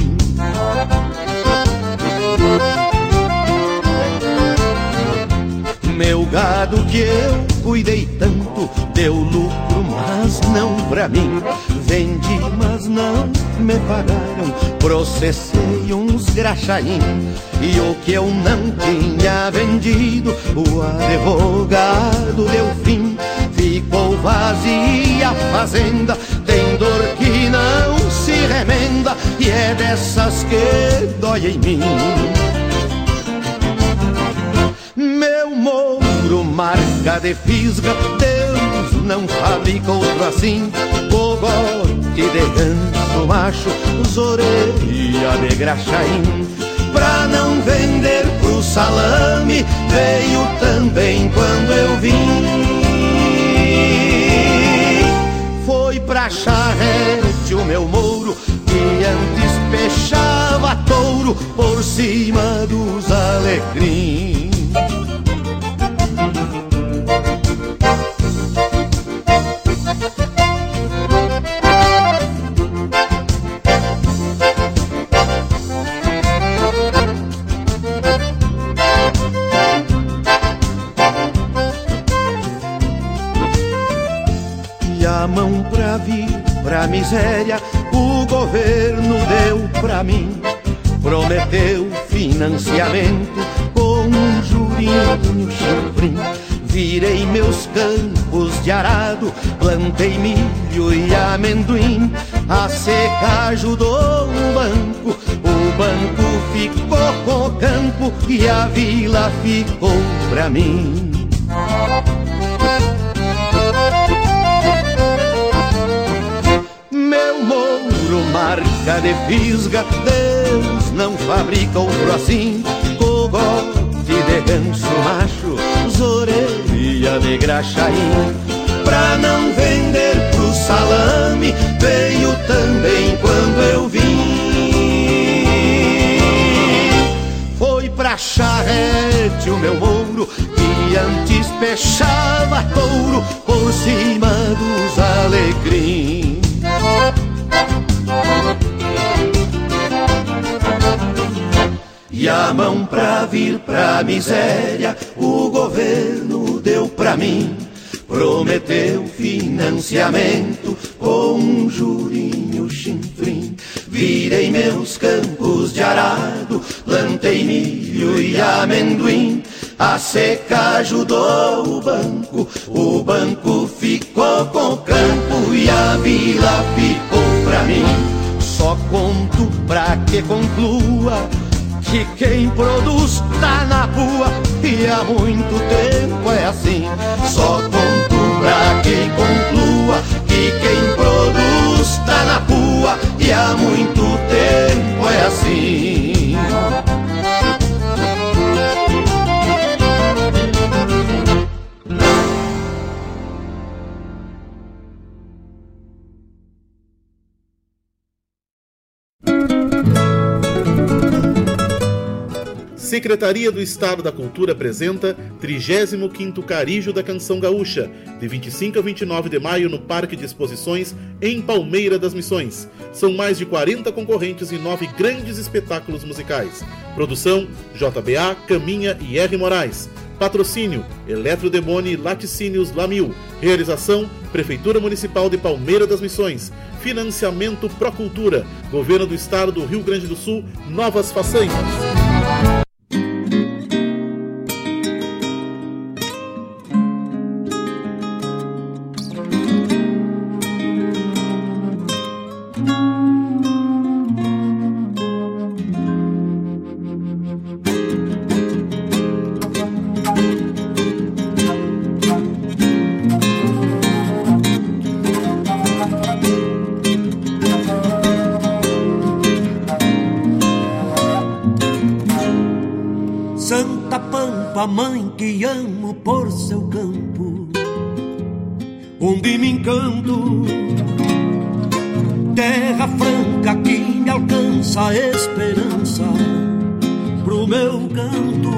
Meu gado que eu cuidei tanto deu lucro, mas não pra mim. Vendi, mas não me pagaram. Processei uns graxaim. E o que eu não tinha vendido, o advogado deu fim. Ficou vazia a fazenda, tem dor que não se remenda. E é dessas que dói em mim. Mouro, marca de fisga, Deus não fabrica outro assim. Cogote de ganso macho, zoreia de graxaim. Pra não vender pro salame, veio também quando eu vim. Foi pra charrete o meu mouro, que antes peixava touro por cima dos alecrins. Miséria o governo deu pra mim. Prometeu financiamento com um jurinho chifrim. Virei meus campos de arado, plantei milho e amendoim. A seca ajudou o banco, o banco ficou com o campo e a vila ficou pra mim. Marca de fisga, Deus não fabrica outro assim. Cogote de ganso macho, zoreia de graxaim. Pra não vender pro salame, veio também quando eu vim. Foi pra charrete o meu mouro, que antes peixava touro por cima dos alecrins. A mão pra vir pra miséria, o governo deu pra mim. Prometeu financiamento com um jurinho chinfrim. Virei meus campos de arado, plantei milho e amendoim. A seca ajudou o banco, o banco ficou com o campo e a vila ficou pra mim. Só conto pra que conclua que quem produz tá na rua e há muito tempo é assim. Só conto pra quem conclua que quem produz tá na rua e há muito tempo é assim. Secretaria do Estado da Cultura apresenta 35º Carijo da Canção Gaúcha, de 25 a 29 de maio no Parque de Exposições em Palmeira das Missões. São mais de 40 concorrentes e nove grandes espetáculos musicais. Produção JBA, Caminha e R. Moraes. Patrocínio Eletrodemone Laticínios Lamil. Realização Prefeitura Municipal de Palmeira das Missões. Financiamento Procultura. Governo do Estado do Rio Grande do Sul. Novas façanhas. Que amo por seu campo, onde me encanto. Terra franca que me alcança a esperança pro meu canto.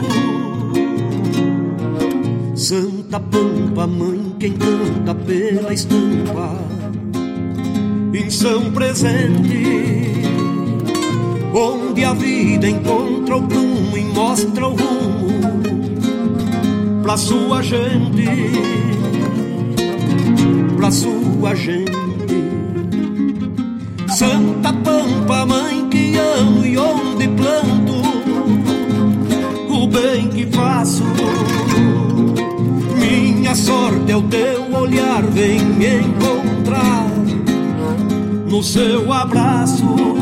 Santa Pampa, mãe que encanta pela estampa, em São Presente onde a vida encontra o prumo pra sua gente, pra sua gente. Santa Pampa, mãe que amo e onde planto o bem que faço. Minha sorte é o teu olhar, vem me encontrar no seu abraço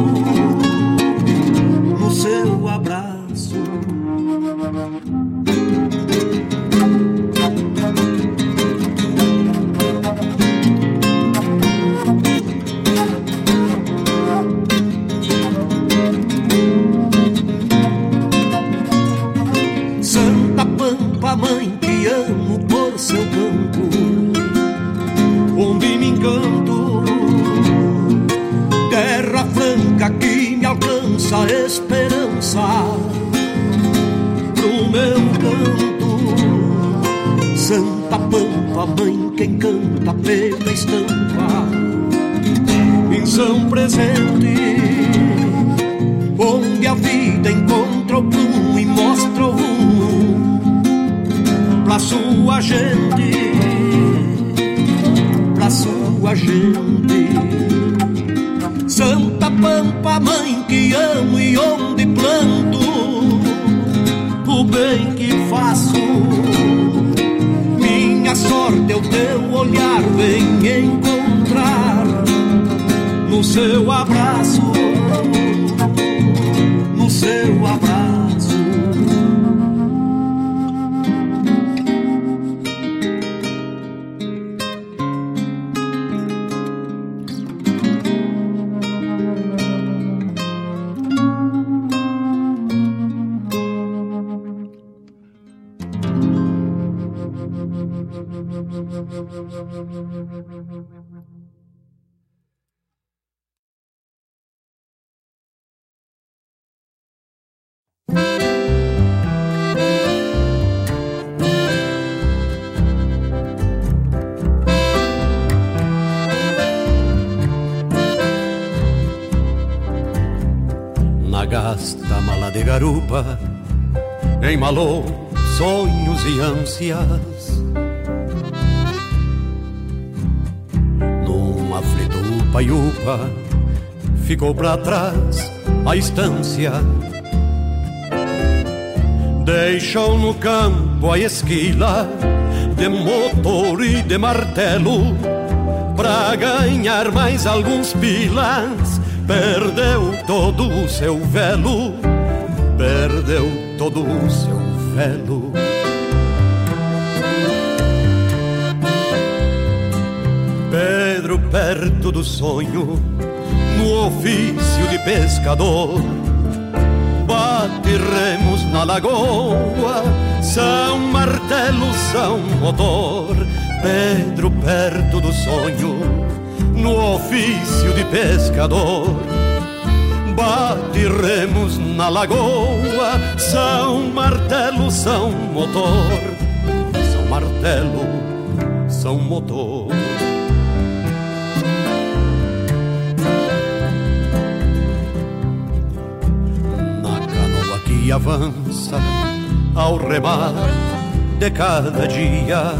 ânsias Numa fletupa e upa Ficou pra trás a estância Deixou no campo a esquila de motor e de martelo pra ganhar mais alguns pilas. Perdeu todo o seu velo, perdeu todo o seu velo. Perto do sonho, no ofício de pescador. Bate remos na lagoa, são martelo, são motor. Pedro perto do sonho, no ofício de pescador. Bate remos na lagoa, são martelo, são motor. São martelo, são motor. E avança ao remar de cada dia.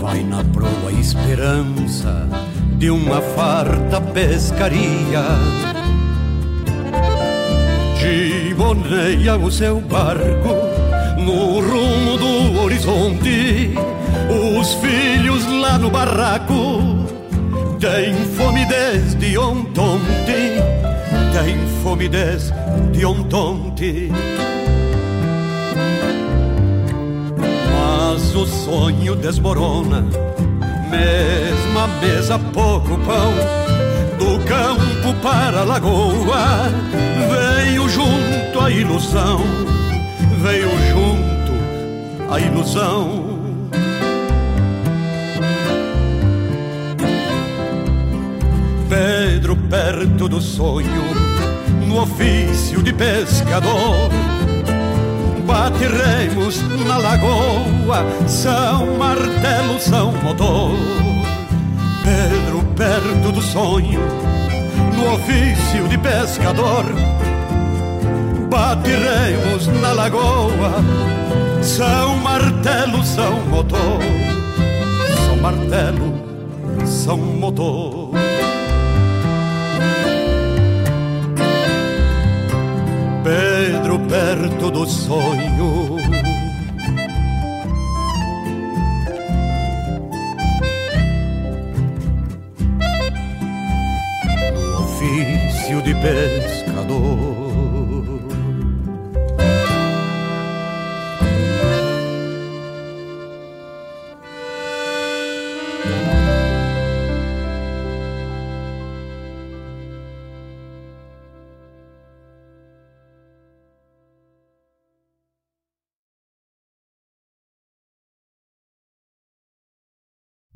Vai na proa esperança de uma farta pescaria. Giboneia o seu barco no rumo do horizonte. Os filhos lá no barraco têm fome desde ontem tem fome desde ontem. Mas o sonho desmorona, mesma mesa, pouco pão. Do campo para a lagoa, veio junto a ilusão, veio junto a ilusão. Pedro perto do sonho, no ofício de pescador. Bate remos na lagoa, são martelo, são motor. Pedro perto do sonho, no ofício de pescador. Bate remos na lagoa, são martelo, são motor. São martelo, são motor. Perto do sonho. ofício de pescador.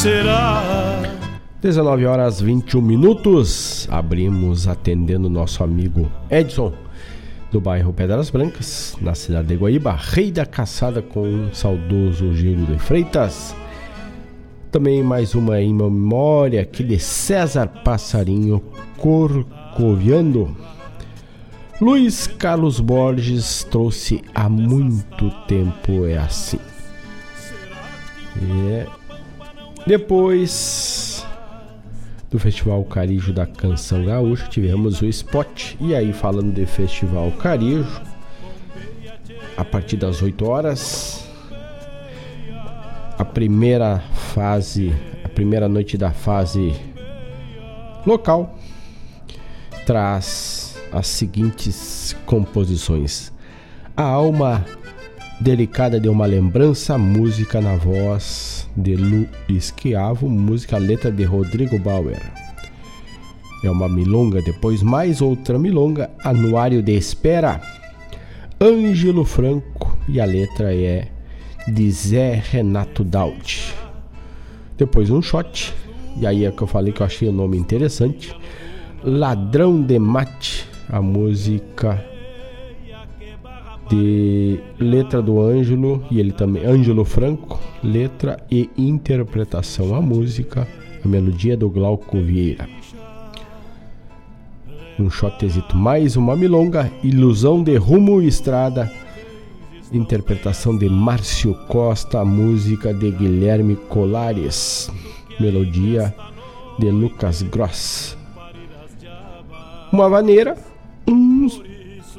Será? 19 horas 21 minutos. Abrimos atendendo nosso amigo Edson do bairro Pedras Brancas, na cidade de Guaíba, Rei da Caçada com o saudoso Giro de Freitas. Também mais uma em memória aqui de César Passarinho Corcoviando. Luiz Carlos Borges trouxe há muito tempo é assim. É. Depois do Festival Carijo da Canção Gaúcha, tivemos o Spot. E aí, falando de Festival Carijo, a partir das 8 horas, a primeira fase, a primeira noite da fase local, traz as seguintes composições: A alma delicada de uma lembrança, música na voz de Lu Esquiavo, música letra de Rodrigo Bauer. É uma milonga, depois mais outra milonga, Anuário de Espera, Ângelo Franco e a letra é de Zé Renato Daut. Depois um shot, e aí é que eu falei que eu achei o nome interessante, Ladrão de Mate, a música de letra do Ângelo e ele também Ângelo Franco, letra e interpretação a música, a melodia do Glauco Vieira. Um shotezito mais uma milonga, ilusão de rumo e estrada, interpretação de Márcio Costa, música de Guilherme Colares, melodia de Lucas Gross. Uma vaneira, um,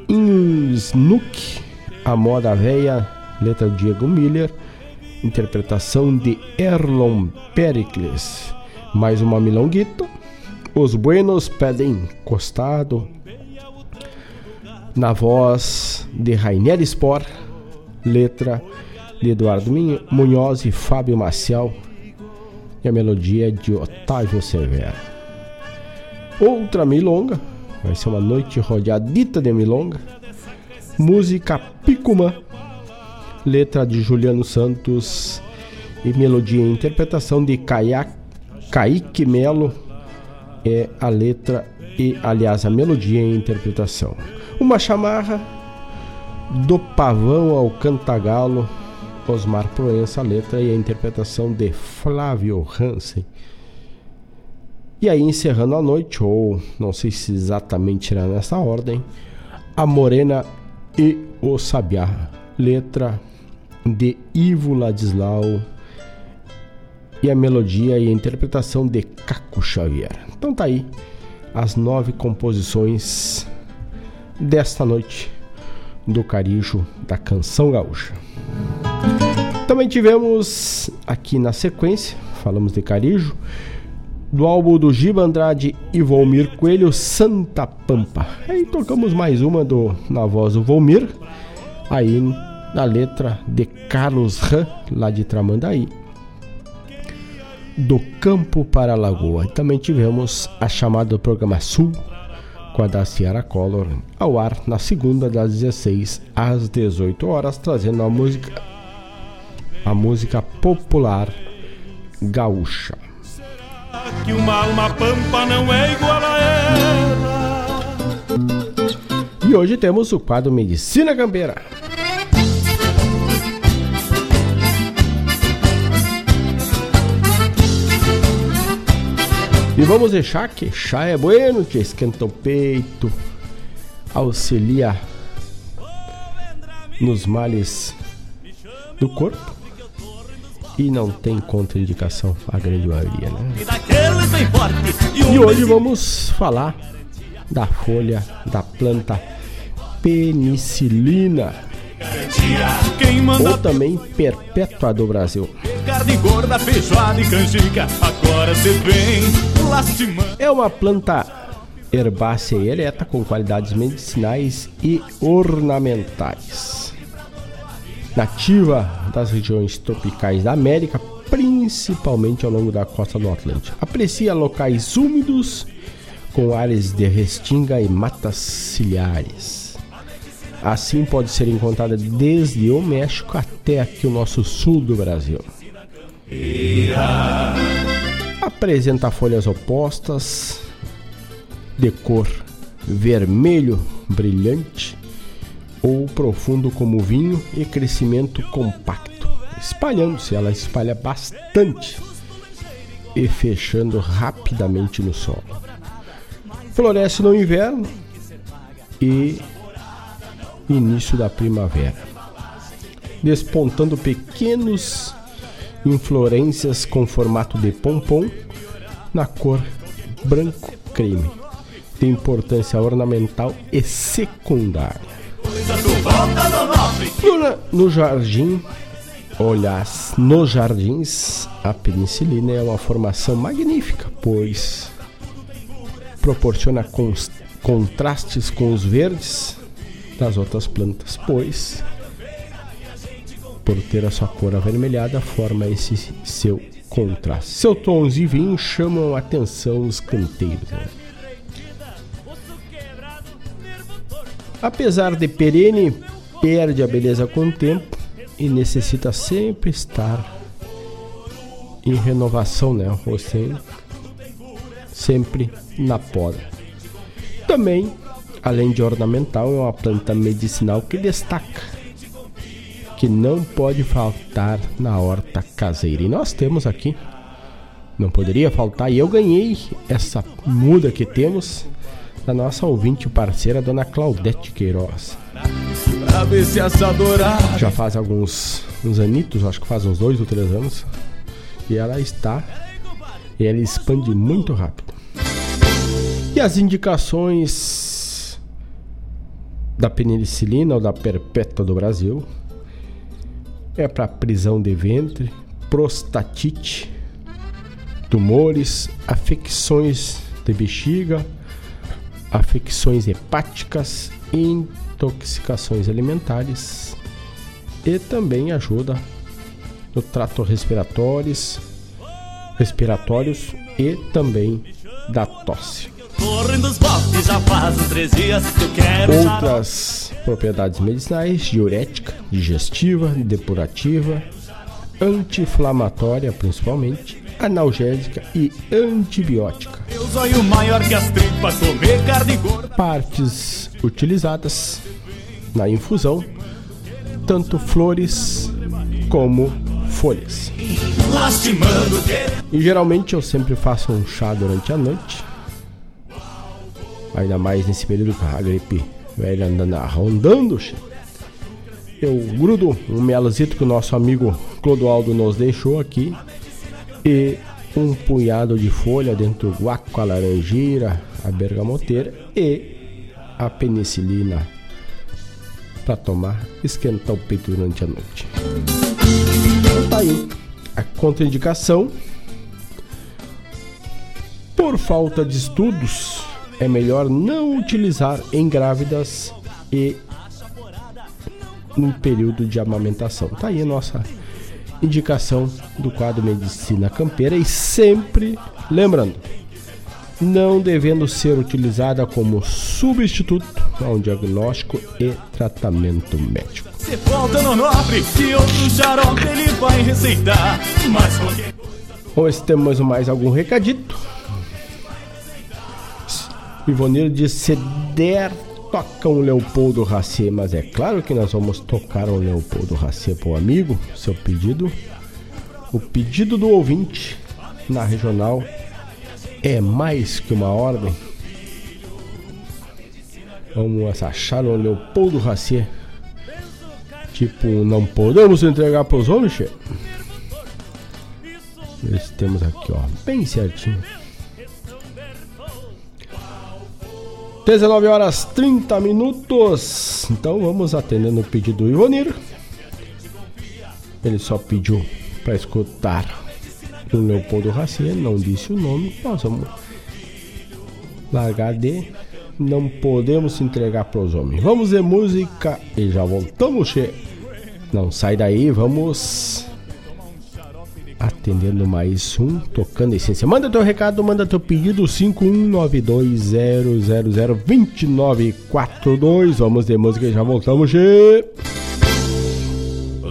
um snook, a moda véia, letra Diego Miller, interpretação de Erlon Pericles. Mais uma milonguito. Os Buenos pedem costado. Na voz de Rainer Spor, letra de Eduardo Munhoz e Fábio Maciel. E a melodia de Otávio Severo. Outra milonga, vai ser uma noite rodeadita de milonga. Música Picumã, letra de Juliano Santos e melodia e interpretação de Kaique Melo é a letra e, aliás, a melodia e interpretação. Uma chamarra do pavão ao cantagalo, Osmar Proença, a letra e a interpretação de Flávio Hansen. E aí, encerrando a noite, ou não sei se exatamente será nessa ordem, A Morena e o Sabiá, letra de Ivo Ladislau e a melodia e a interpretação de Caco Xavier. Então tá aí as nove composições desta noite do Carijo da Canção Gaúcha. Também tivemos aqui na sequência, falamos de Carijo, do álbum do Giba Andrade e Volmir Coelho, Santa Pampa. Aí tocamos mais uma do, na voz do Volmir, aí na letra de Carlos Ram, lá de Tramandaí. Do Campo para a Lagoa. E também tivemos a chamada do programa Sul, com a da Ciara Collor, ao ar na segunda das 16 às 18 horas, trazendo a música, a música popular gaúcha. Que uma alma pampa não é igual a ela. E hoje temos o quadro Medicina Campeira. E vamos deixar que chá é bueno, que esquenta o peito, auxilia nos males do corpo e não tem contraindicação a grande maioria, né? E hoje vamos falar da folha da planta penicilina ou também perpétua do Brasil. Carne gorda, feijoada e canjica, agora cê vem lastimando. É uma planta herbácea e ereta com qualidades medicinais e ornamentais. Nativa das regiões tropicais da América, principalmente ao longo da costa do Atlântico. Aprecia locais úmidos com áreas de restinga e matas ciliares. Assim pode ser encontrada desde o México até aqui o nosso sul do Brasil. Apresenta folhas opostas, de cor vermelho brilhante, ou profundo como vinho e crescimento compacto, espalhando-se, ela espalha bastante e fechando rapidamente no solo. Floresce no inverno e início da primavera, despontando pequenos inflorescências com formato de pompom na cor branco creme. Tem importância ornamental e secundária. No, no jardim, olhas, nos jardins, a penicilina é uma formação magnífica, pois proporciona contrastes com os verdes das outras plantas, pois por ter a sua cor avermelhada forma esse seu contraste. Seus tons de vinho chamam a atenção dos canteiros. Né? Apesar de perene, perde a beleza com o tempo e necessita sempre estar em renovação, né? Ou seja, sempre na poda. Também, além de ornamental, é uma planta medicinal que destaca, que não pode faltar na horta caseira. E nós temos aqui, não poderia faltar, e eu ganhei essa muda que temos da nossa ouvinte parceira, dona Claudete Queiroz. Já faz alguns uns anitos, acho que faz uns dois ou três anos. E ela está. E ela expande muito rápido. E as indicações da penicilina ou da perpétua do Brasil é para prisão de ventre, prostatite, tumores, afecções de bexiga afecções hepáticas, intoxicações alimentares e também ajuda no trato respiratórios, respiratórios e também da tosse. Outras propriedades medicinais: diurética, digestiva, depurativa, anti-inflamatória principalmente, analgésica e antibiótica. Partes utilizadas na infusão, tanto flores como folhas. E geralmente eu sempre faço um chá durante a noite. Ainda mais nesse período que a gripe velha andando rondando. Eu grudo um melazito que o nosso amigo Clodoaldo nos deixou aqui e um punhado de folha dentro do guaco, a laranjeira, a bergamoteira e a penicilina para tomar, esquentar o peito durante a noite. Tá aí a contraindicação. Por falta de estudos, é melhor não utilizar em grávidas e no período de amamentação. Tá aí a nossa indicação do quadro Medicina Campeira e sempre lembrando, não devendo ser utilizada como substituto a um diagnóstico e tratamento médico. Se falta no nobre outro xarope ele vai receitar, mas qualquer Hoje temos mais algum recadito. Ivonir diz: se der toca um Leopoldo Racê, mas é claro que nós vamos tocar um Leopoldo Racê pro amigo, seu pedido. O pedido do ouvinte na regional é mais que uma ordem. Vamos achar um Leopoldo Racê. Tipo, não podemos entregar pros homens, che? Temos aqui, ó, bem certinho. 19 horas 30 minutos. Então vamos atendendo o pedido do Ivonir. Ele só pediu para escutar o Leopoldo Racia, não disse o nome. Nós vamos largar de não podemos entregar para os homens. Vamos ver música e já voltamos, che. Não sai daí, vamos atendendo mais um, tocando essência. Manda teu recado, manda teu pedido 51920002942. Vamos de música e já voltamos, che.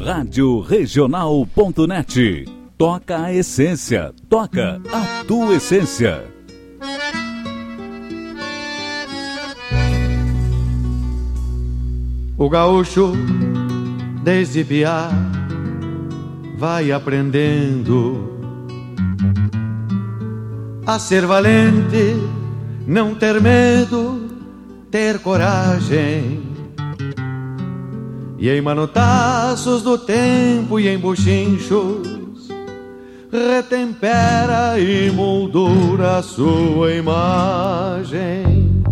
Rádio Regional.net. Toca a essência, toca a tua essência. O gaúcho, desde piar, vai aprendendo a ser valente, não ter medo, ter coragem. E em manotaços do tempo e em buchinchos, retempera e moldura sua imagem.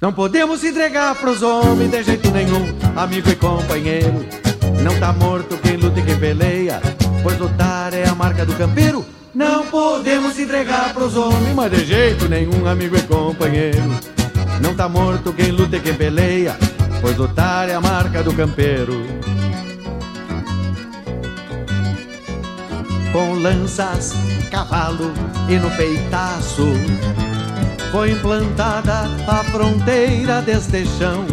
Não podemos entregar pros homens de jeito nenhum, amigo e companheiro. Não tá morto quem luta e quem peleia, pois lutar é a marca do campeiro. Não podemos entregar pros homens, mas de jeito nenhum, amigo e companheiro. Não tá morto quem luta e quem peleia, pois lutar é a marca do campeiro. Com lanças, cavalo e no peitaço foi implantada a fronteira deste chão.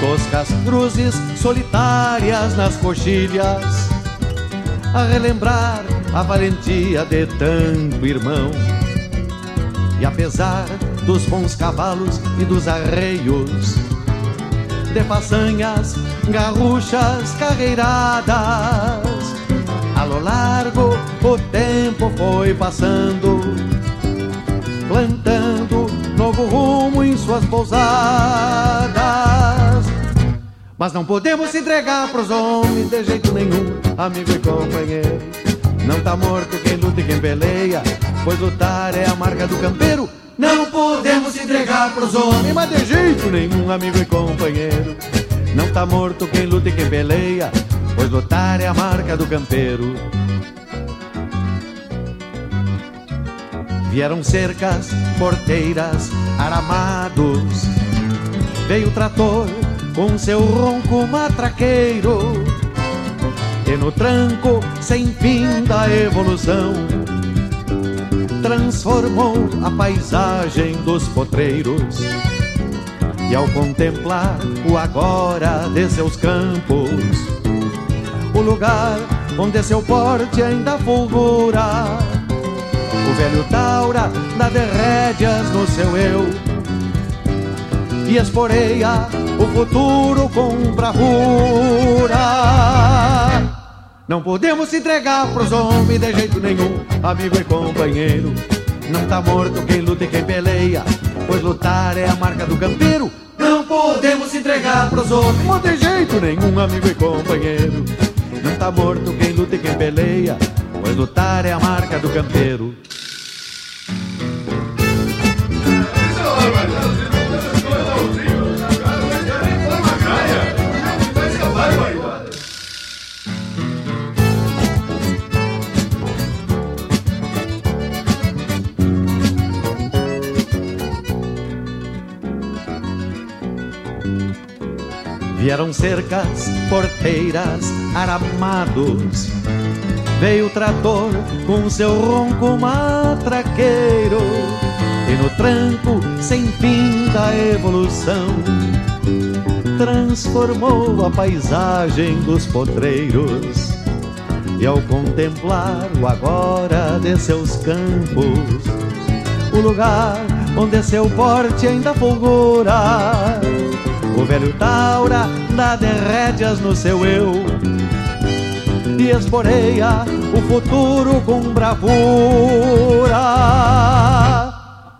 Toscas cruzes solitárias nas coxilhas, a relembrar a valentia de tanto irmão. E apesar dos bons cavalos e dos arreios, de façanhas, garruchas, carreiradas, a lo largo o tempo foi passando plantando novo rumo em suas pousadas. Mas não podemos se entregar pros homens de jeito nenhum, amigo e companheiro. Não tá morto quem luta e quem peleia, pois lutar é a marca do campeiro. Não podemos se entregar pros homens, mas de jeito nenhum, amigo e companheiro. Não tá morto quem luta e quem peleia, pois lutar é a marca do campeiro. Vieram cercas, porteiras, aramados. Veio o trator com seu ronco matraqueiro. E no tranco sem fim da evolução, transformou a paisagem dos potreiros. E ao contemplar o agora de seus campos, o lugar onde seu porte ainda fulgura o velho Taura dá de rédeas no seu eu E esporeia futuro com bravura. Não podemos se entregar pros homens de jeito nenhum. Amigo e companheiro Não tá morto quem luta e quem peleia Pois lutar é a marca do campeiro. Não podemos se entregar pros homens de jeito nenhum, amigo e companheiro. Não tá morto quem luta e quem peleia Pois lutar é a marca do campeiro Vieram cercas, porteiras, aramados. Veio o trator com seu ronco matraqueiro. E no tranco sem fim da evolução, transformou a paisagem dos potreiros. E ao contemplar o agora de seus campos, o lugar onde seu porte ainda fulgura o velho Taura dá de rédeas no seu eu. E esporeia o futuro com bravura.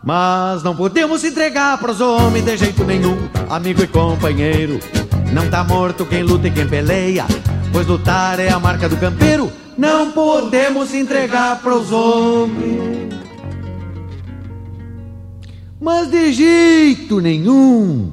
Mas não podemos entregar pros homens de jeito nenhum. Amigo e companheiro Não tá morto quem luta e quem peleia. Pois lutar é a marca do campeiro. Não podemos entregar pros homens. Mas de jeito nenhum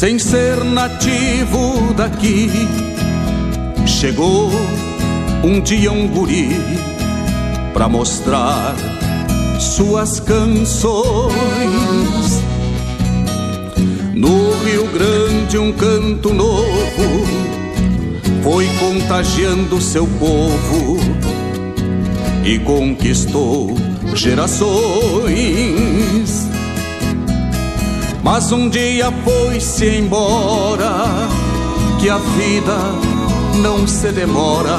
Sem ser nativo daqui. Chegou um dia um guri pra mostrar suas canções. No Rio Grande um canto novo foi contagiando seu povo e conquistou gerações. Mas um dia foi-se embora, que a vida não se demora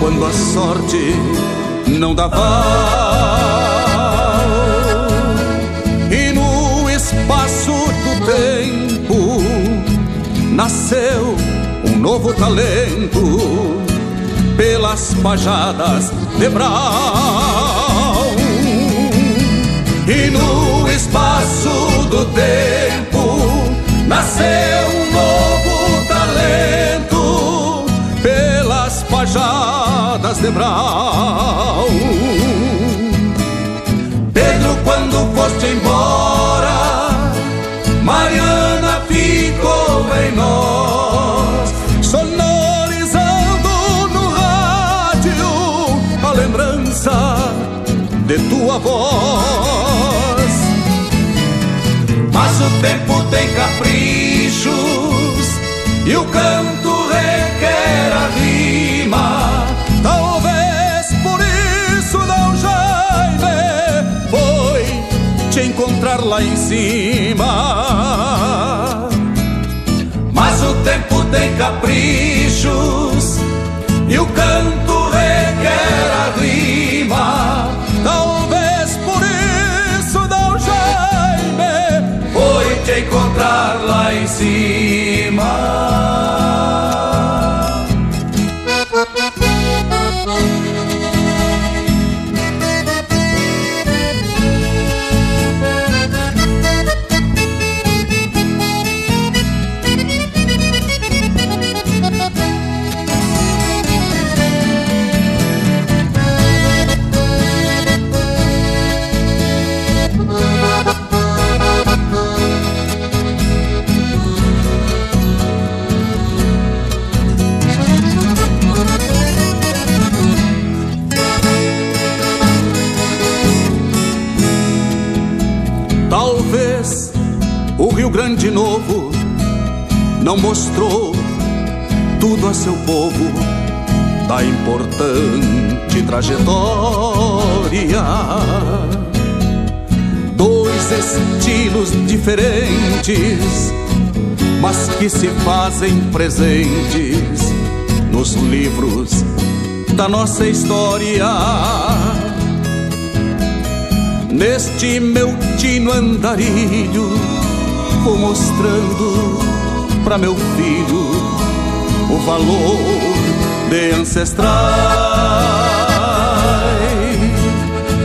quando a sorte não dá val. E no espaço do tempo nasceu um novo talento pelas pajadas de Brau. E no do tempo nasceu um novo talento pelas pajadas de Brau. Lá em cima. Mas o tempo tem caprichos e o canto requer a rima. Talvez por isso não Jaime foi te encontrar lá em cima. Mostrou tudo a seu povo da importante trajetória. Dois estilos diferentes, mas que se fazem presentes nos livros da nossa história. Neste meu tino andarilho Vou mostrando pra meu filho O valor de ancestrais.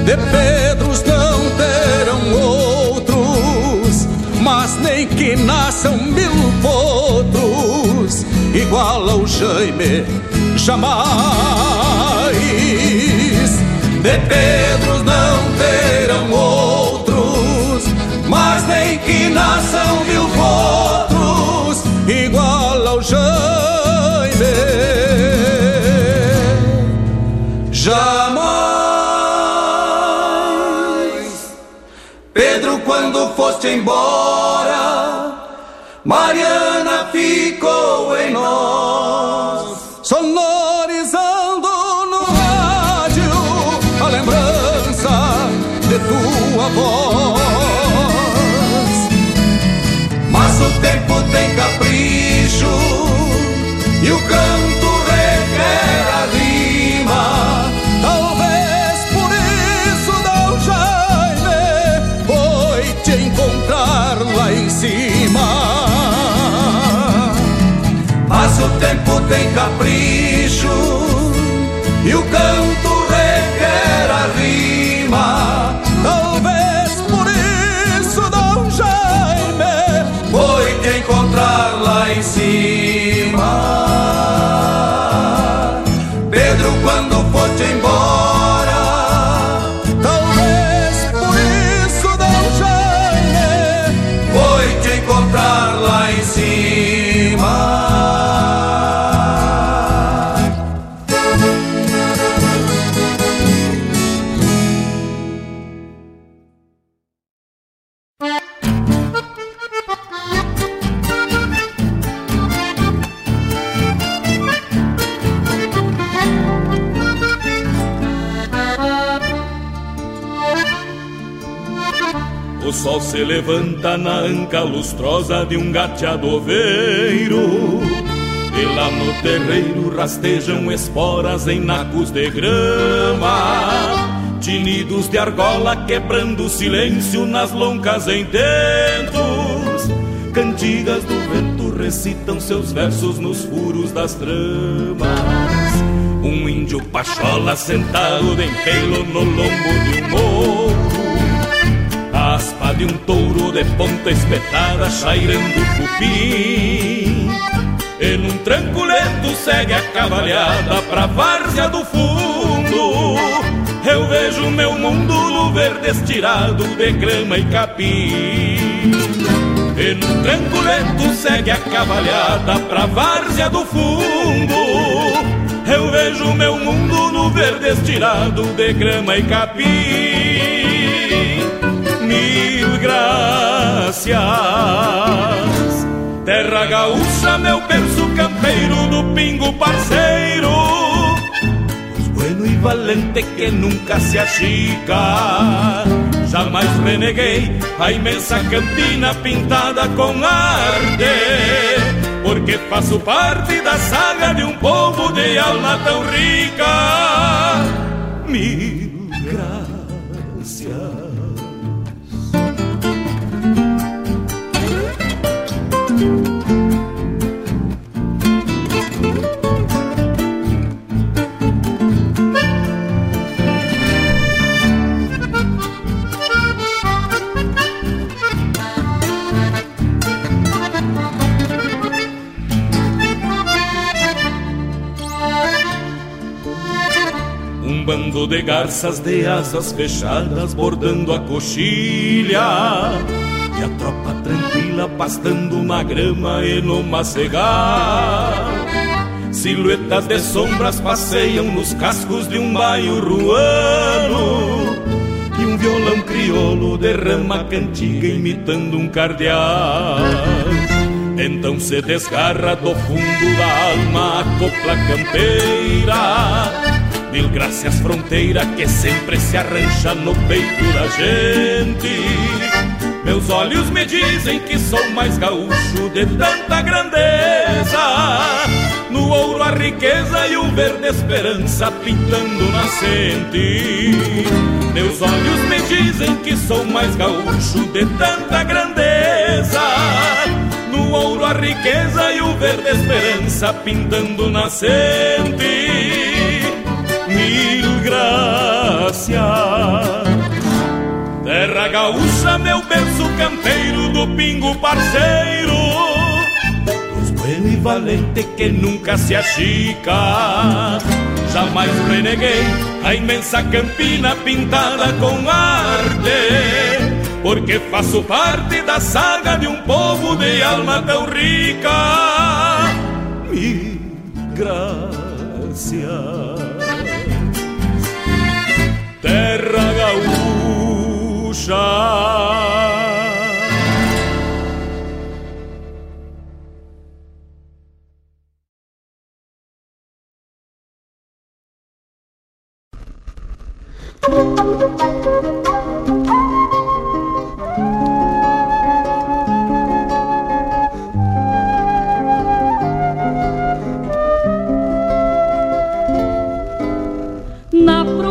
De Pedros não terão outros Mas nem que nasçam mil potros Igual ao Jaime jamais. De Pedros não terão outros, mas nem que nasçam foste embora, Mariana ficou tem capricho e o canto requer a rima. Talvez por isso Dom Jaime foi te encontrar lá em cima. Pedro, quando foste embora, na anca lustrosa de um gateado oveiro. E lá no terreiro rastejam esporas em nacos de grama. Tinidos de argola quebrando o silêncio nas loncas em tentos. Cantigas do vento recitam seus versos nos furos das tramas. Um índio pachola sentado de pelo no lombo de um morro um touro de ponta espetada chairando o cupim E num tranco lento segue a cavalhada pra várzea do fundo. Eu vejo meu mundo no verde estirado de grama e capim. E num tranco lento segue a cavalhada pra várzea do fundo. Eu vejo meu mundo no verde estirado de grama e capim graças. Terra gaúcha, meu berço campeiro do pingo parceiro. Os bueno e valente que nunca se achica. Jamais reneguei a imensa campina pintada com arte. Porque faço parte da saga de um povo de alma tão rica. Mil bando de garças de asas fechadas bordando a coxilha E a tropa tranquila pastando na grama e no macegar Silhuetas de sombras passeiam nos cascos de um baio ruano E um violão crioulo derrama cantiga imitando um cardeal. Então se desgarra do fundo da alma a copla campeira Mil graças fronteira que sempre se arrancha no peito da gente. Meus olhos me dizem que sou mais gaúcho de tanta grandeza. No ouro a riqueza e o verde esperança pintando nascente. Meus olhos me dizem que sou mais gaúcho de tanta grandeza. No ouro a riqueza e o verde esperança pintando nascente graças. Terra gaúcha, meu berço campeiro do pingo parceiro, dos bueno e valente que nunca se achica. Jamais reneguei a imensa campina pintada com arte, porque faço parte da saga de um povo de alma tão rica. Mil gaúcha.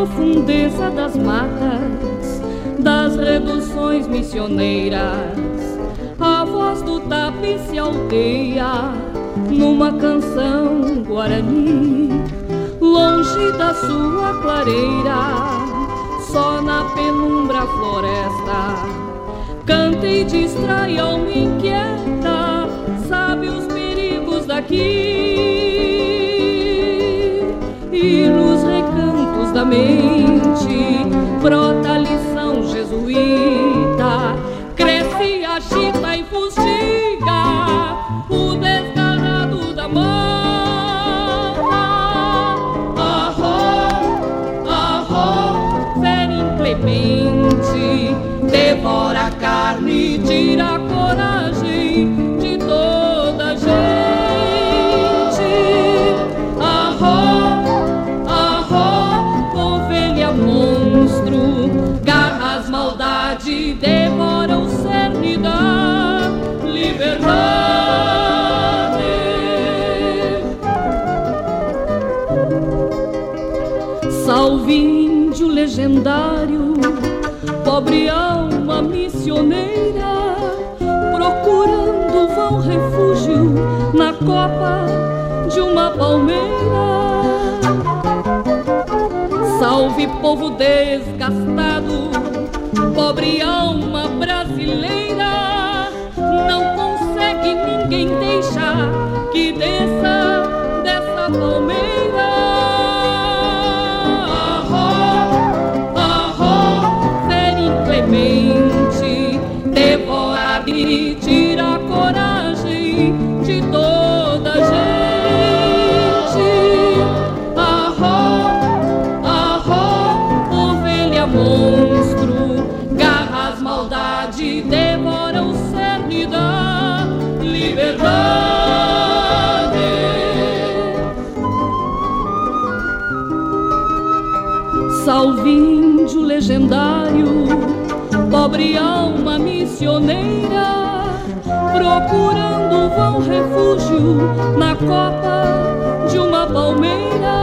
profundeza das matas, das reduções missioneiras, a voz do tapiz se alteia numa canção guarani, longe da sua clareira, só na penumbra floresta. Canta e distrai alma inquieta, sabe os perigos daqui. E nos recantos da mente brota a lição jesuíta, cresce, agita e fustiga o desgarrado legendário, pobre alma missioneira, procurando vão refúgio na copa de uma palmeira. Salve povo desgastado, pobre alma brasileira, não consegue ninguém deixar que desça legendário, pobre alma missioneira, procurando vão refúgio na copa de uma palmeira.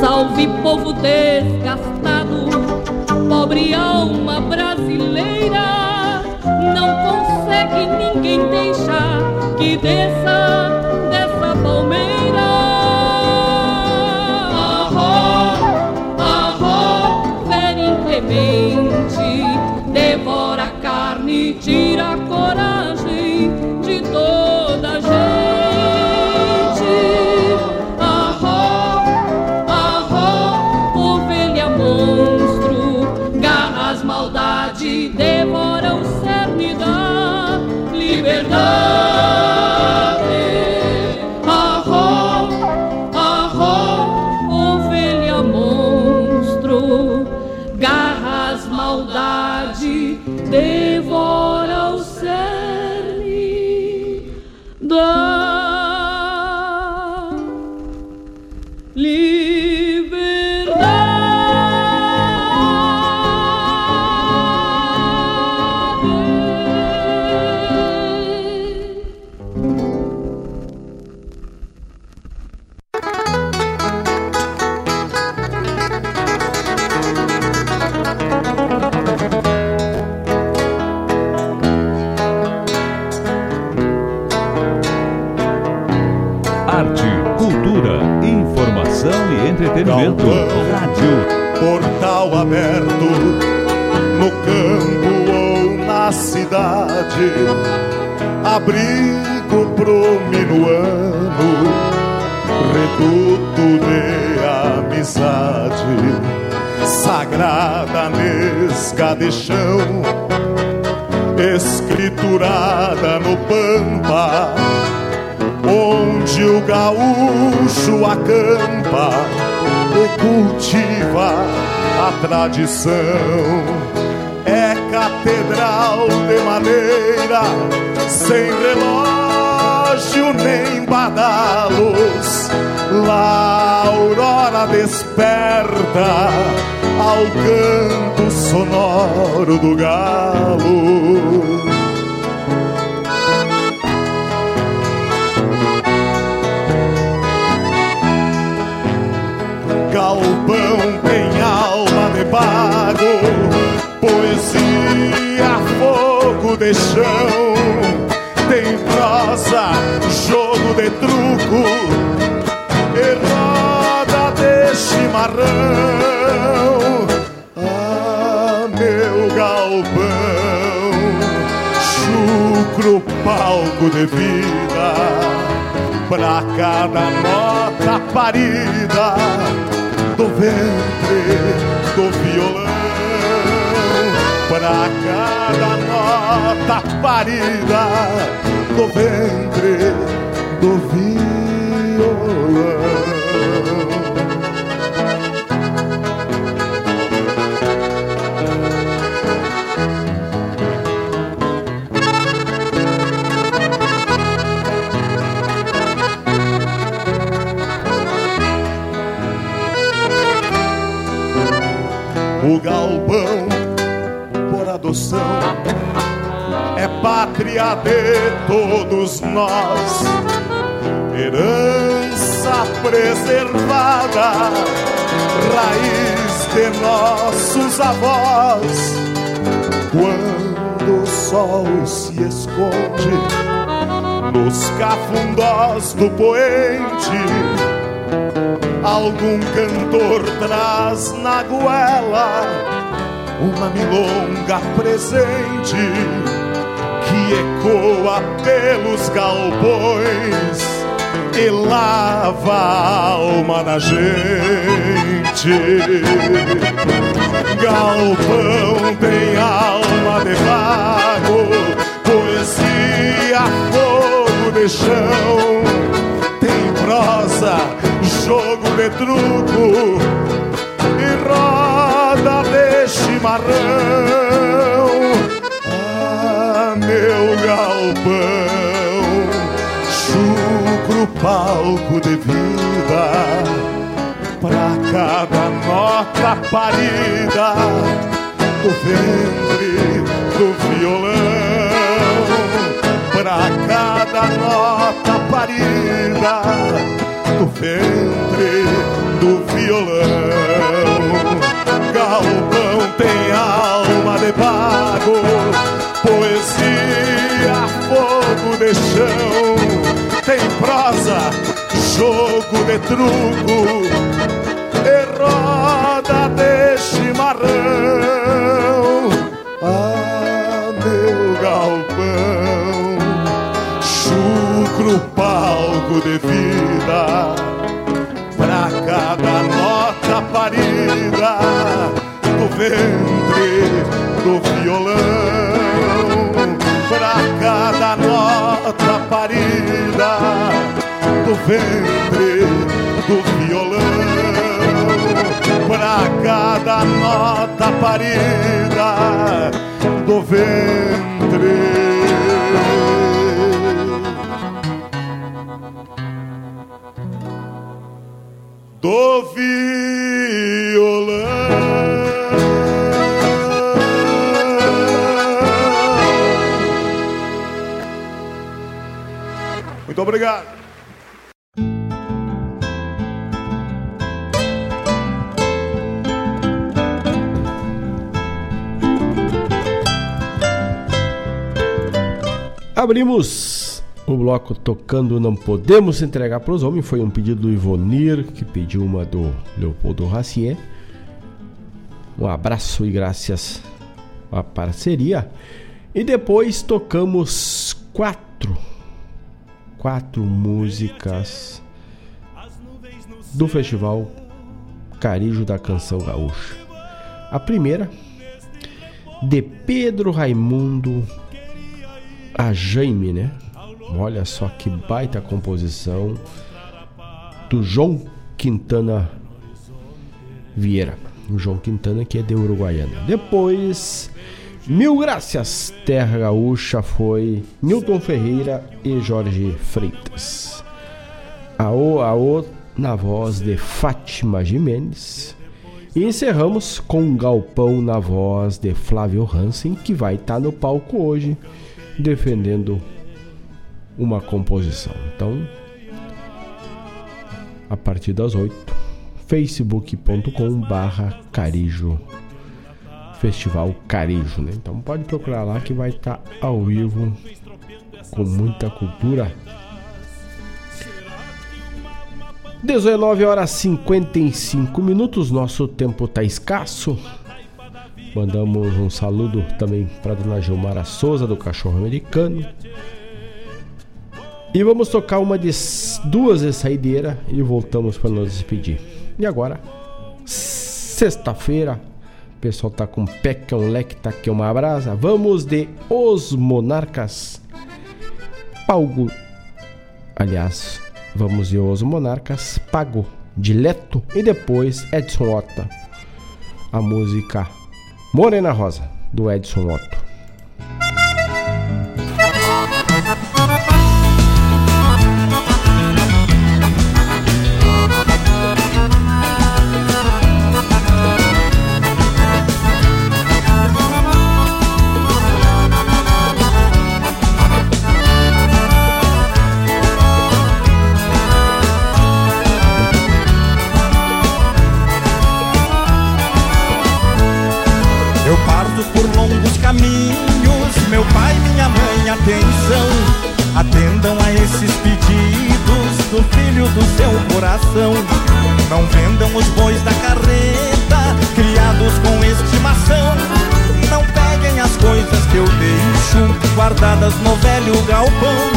Salve povo desgastado, pobre alma brasileira, não consegue ninguém deixar que desça tradição. É catedral de madeira, sem relógio nem badalos. Lá aurora desperta ao canto sonoro do galo. Chão, tem prosa, jogo de truco e de chimarrão. Ah, meu galpão, chucro palco de vida pra cada nota parida do ventre do violão. Pra cada nota parida do ventre do violão. O galpão por adoção é pátria de todos nós, herança preservada, raiz de nossos avós. Quando o sol se esconde nos cafundós do poente, algum cantor traz na goela uma milonga presente que ecoa pelos galpões e lava a alma da gente. Galpão tem alma de vago, poesia, fogo de chão, tem prosa, jogo de truco chimarrão. Ah, meu galpão, chucro palco de vida pra cada nota parida do ventre do violão, pra cada nota parida do ventre do violão. Galpão tem alma de pago, poesia, fogo de chão, tem prosa, jogo de truco e roda de chimarrão. Ah, meu galpão, chucro palco de vida pra cada nota parida ventre do violão, pra cada nota parida do ventre do violão, pra cada nota parida do ventre. do Muito obrigado. Abrimos o bloco tocando Não Podemos Entregar para os Homens. Foi um pedido do Ivonir, que pediu uma do Leopoldo Racier. Um abraço e graças à parceria. E depois tocamos quatro, quatro músicas do Festival Carijo da Canção Gaúcha. A primeira, de Pedro Raimundo a Jaime, né? Olha só que baita composição do João Quintana Vieira. O João Quintana que é de Uruguaiana. Depois, Mil Graças, Terra Gaúcha foi Newton Ferreira e Jorge Freitas. Aô, aô, na voz de Fátima Jimenez. E encerramos com um Galpão na voz de Flávio Hansen, que vai estar tá no palco hoje defendendo uma composição. Então, a partir das 8, facebook.com barra Carijo Festival Carijo, né? Então pode procurar lá que vai estar tá ao vivo com muita cultura. 19 horas 55 minutos, nosso tempo tá escasso. Mandamos um saludo também para dona Gilmara Souza do Cachorro Americano. E vamos tocar uma de duas de saideira e voltamos para nos despedir. E agora, sexta-feira, o pessoal tá com pé que é leque, tá aqui uma brasa. Vamos de Os Monarcas. Algo. Aliás, vamos de Os Monarcas, Pago, Dileto e depois Edson Ota. A música Morena Rosa, do Edson Otto. Guardadas no velho galpão.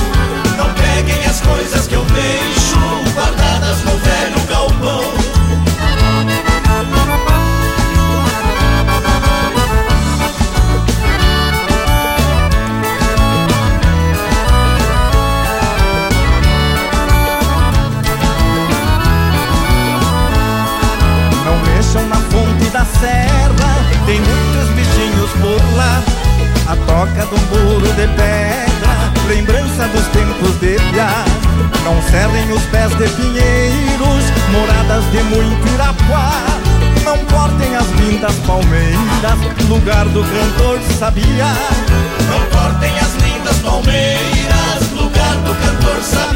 Os pés de pinheiros Moradas de muito irapuá. Não cortem as lindas palmeiras Lugar do cantor sabia. Não cortem as lindas palmeiras Lugar do cantor sabia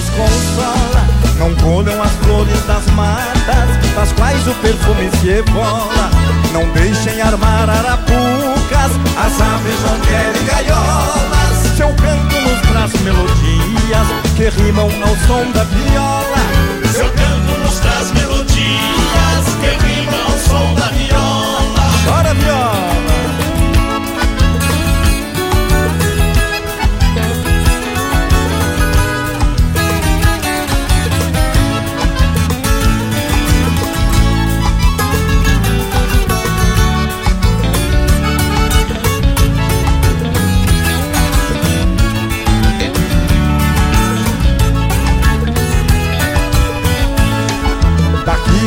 consola. Não colham as flores das matas, das quais o perfume se evola. Não deixem armar arapucas, as aves não querem gaiolas. Seu canto nos traz melodias que rimam ao som da viola. Seu canto nos traz melodias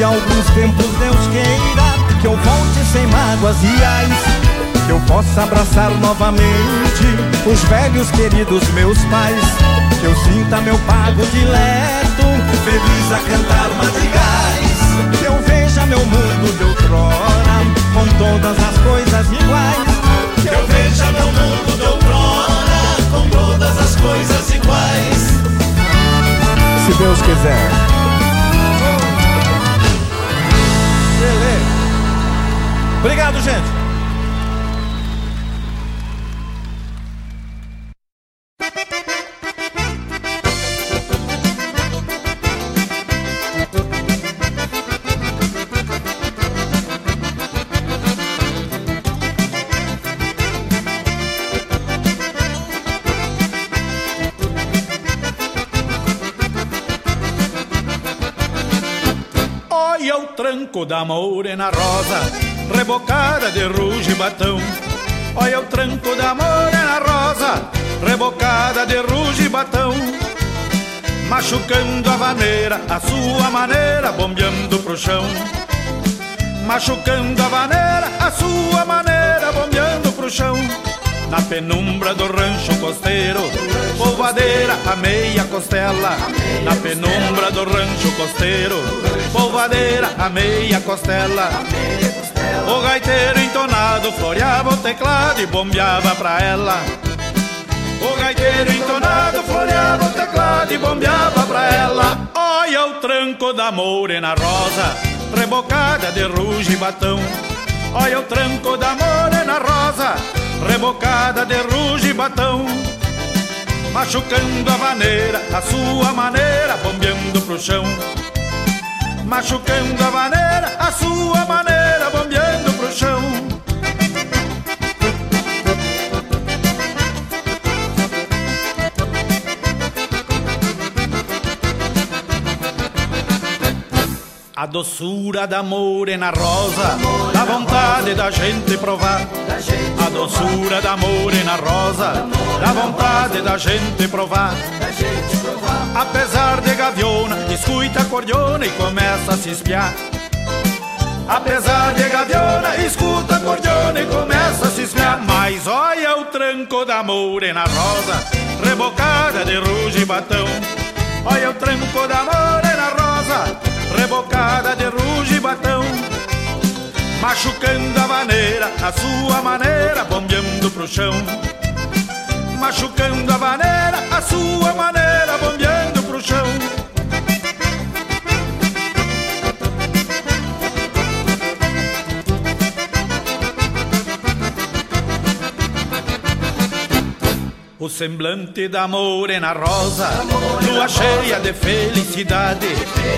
alguns tempos Deus queira Que eu volte sem mágoas e ais Que eu possa abraçar novamente Os velhos queridos meus pais Que eu sinta meu pago dileto Feliz a cantar madrigais Que eu veja meu mundo de outrora Com todas as coisas iguais Que eu veja meu mundo de outrora Com todas as coisas iguais. Se Deus quiser Obrigado, gente. Tranco da morena rosa rebocada de ruge e batão. Olha o tranco da morena rosa, rebocada de ruge e batão. Machucando a vaneira, a sua maneira, bombeando pro chão. Machucando a vaneira, a sua maneira, bombeando pro chão. Na penumbra do rancho costeiro, polvadeira a meia costela. Na penumbra do rancho costeiro, polvadeira a meia costela. O gaiteiro entonado floreava o teclado e bombeava pra ela. O gaiteiro entonado floreava o teclado e bombeava pra ela. Olha o tranco da morena rosa, rebocada de ruge e batão. Olha o tranco da morena rosa, rebocada de ruge e batão. Machucando a vaneira, a sua maneira, bombeando pro chão. Machucando a vaneira, a sua maneira, A doçura da morena rosa, dá vontade da gente provar. A doçura da morena rosa, dá vontade da gente provar. Apesar de gaviona, escuta a cordiona e começa a se espiar. Apesar de gaviona, escuta a cordiona e começa a se espiar. Mas olha o tranco da morena rosa, rebocada de ruge e batão. Olha o tranco da morena rosa, rebocada de ruge e batão. machucando a vaneira, a sua maneira, bombeando pro chão. Machucando a vaneira, a sua maneira, bombeando O semblante da morena rosa, lua cheia de felicidade.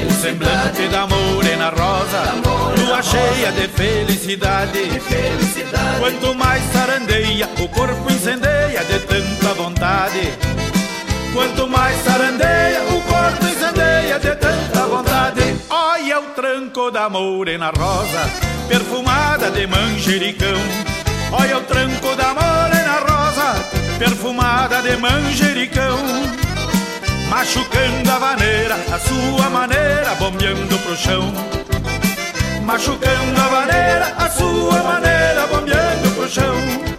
O semblante da morena rosa, lua cheia de felicidade. Quanto mais sarandeia, o corpo incendeia de tanta vontade. Quanto mais sarandeia, o corpo incendeia de tanta vontade. Olha o tranco da morena rosa, perfumada de manjericão. Olha o tranco da morena rosa, perfumada de manjericão. Machucando a vaneira, a sua maneira, bombeando pro chão. Machucando a vaneira, a sua maneira, bombeando pro chão.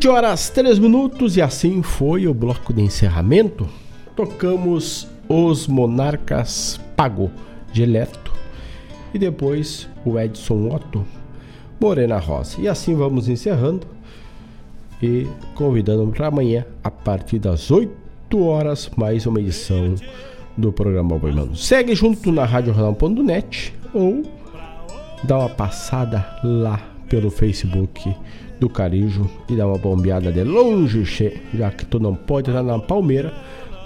Vinte horas 3 minutos e assim foi o bloco de encerramento. Tocamos Os Monarcas Pago de Leto e depois o Edson Otto Morena Rosa. E assim vamos encerrando e convidando para amanhã, a partir das 8 horas, mais uma edição do programa Boimano. Segue junto na RádioJornal.net ou dá uma passada lá pelo Facebook do Carijo e dá uma bombeada de longe, che, já que tu não pode estar na Palmeira,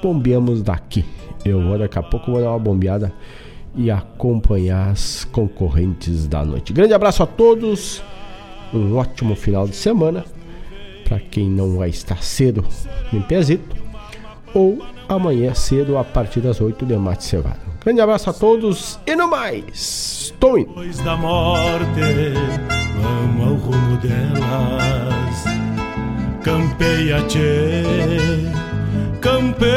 bombeamos daqui. Eu vou daqui a pouco vou dar uma bombeada e acompanhar as concorrentes da noite. Grande abraço a todos, um ótimo final de semana. Para quem não vai estar cedo em Pezito, ou amanhã cedo a partir das 8 de mate cevado. Grande abraço a todos e no mais. Estou indo chão ao rumo delas. Campeia, tchê, campeia.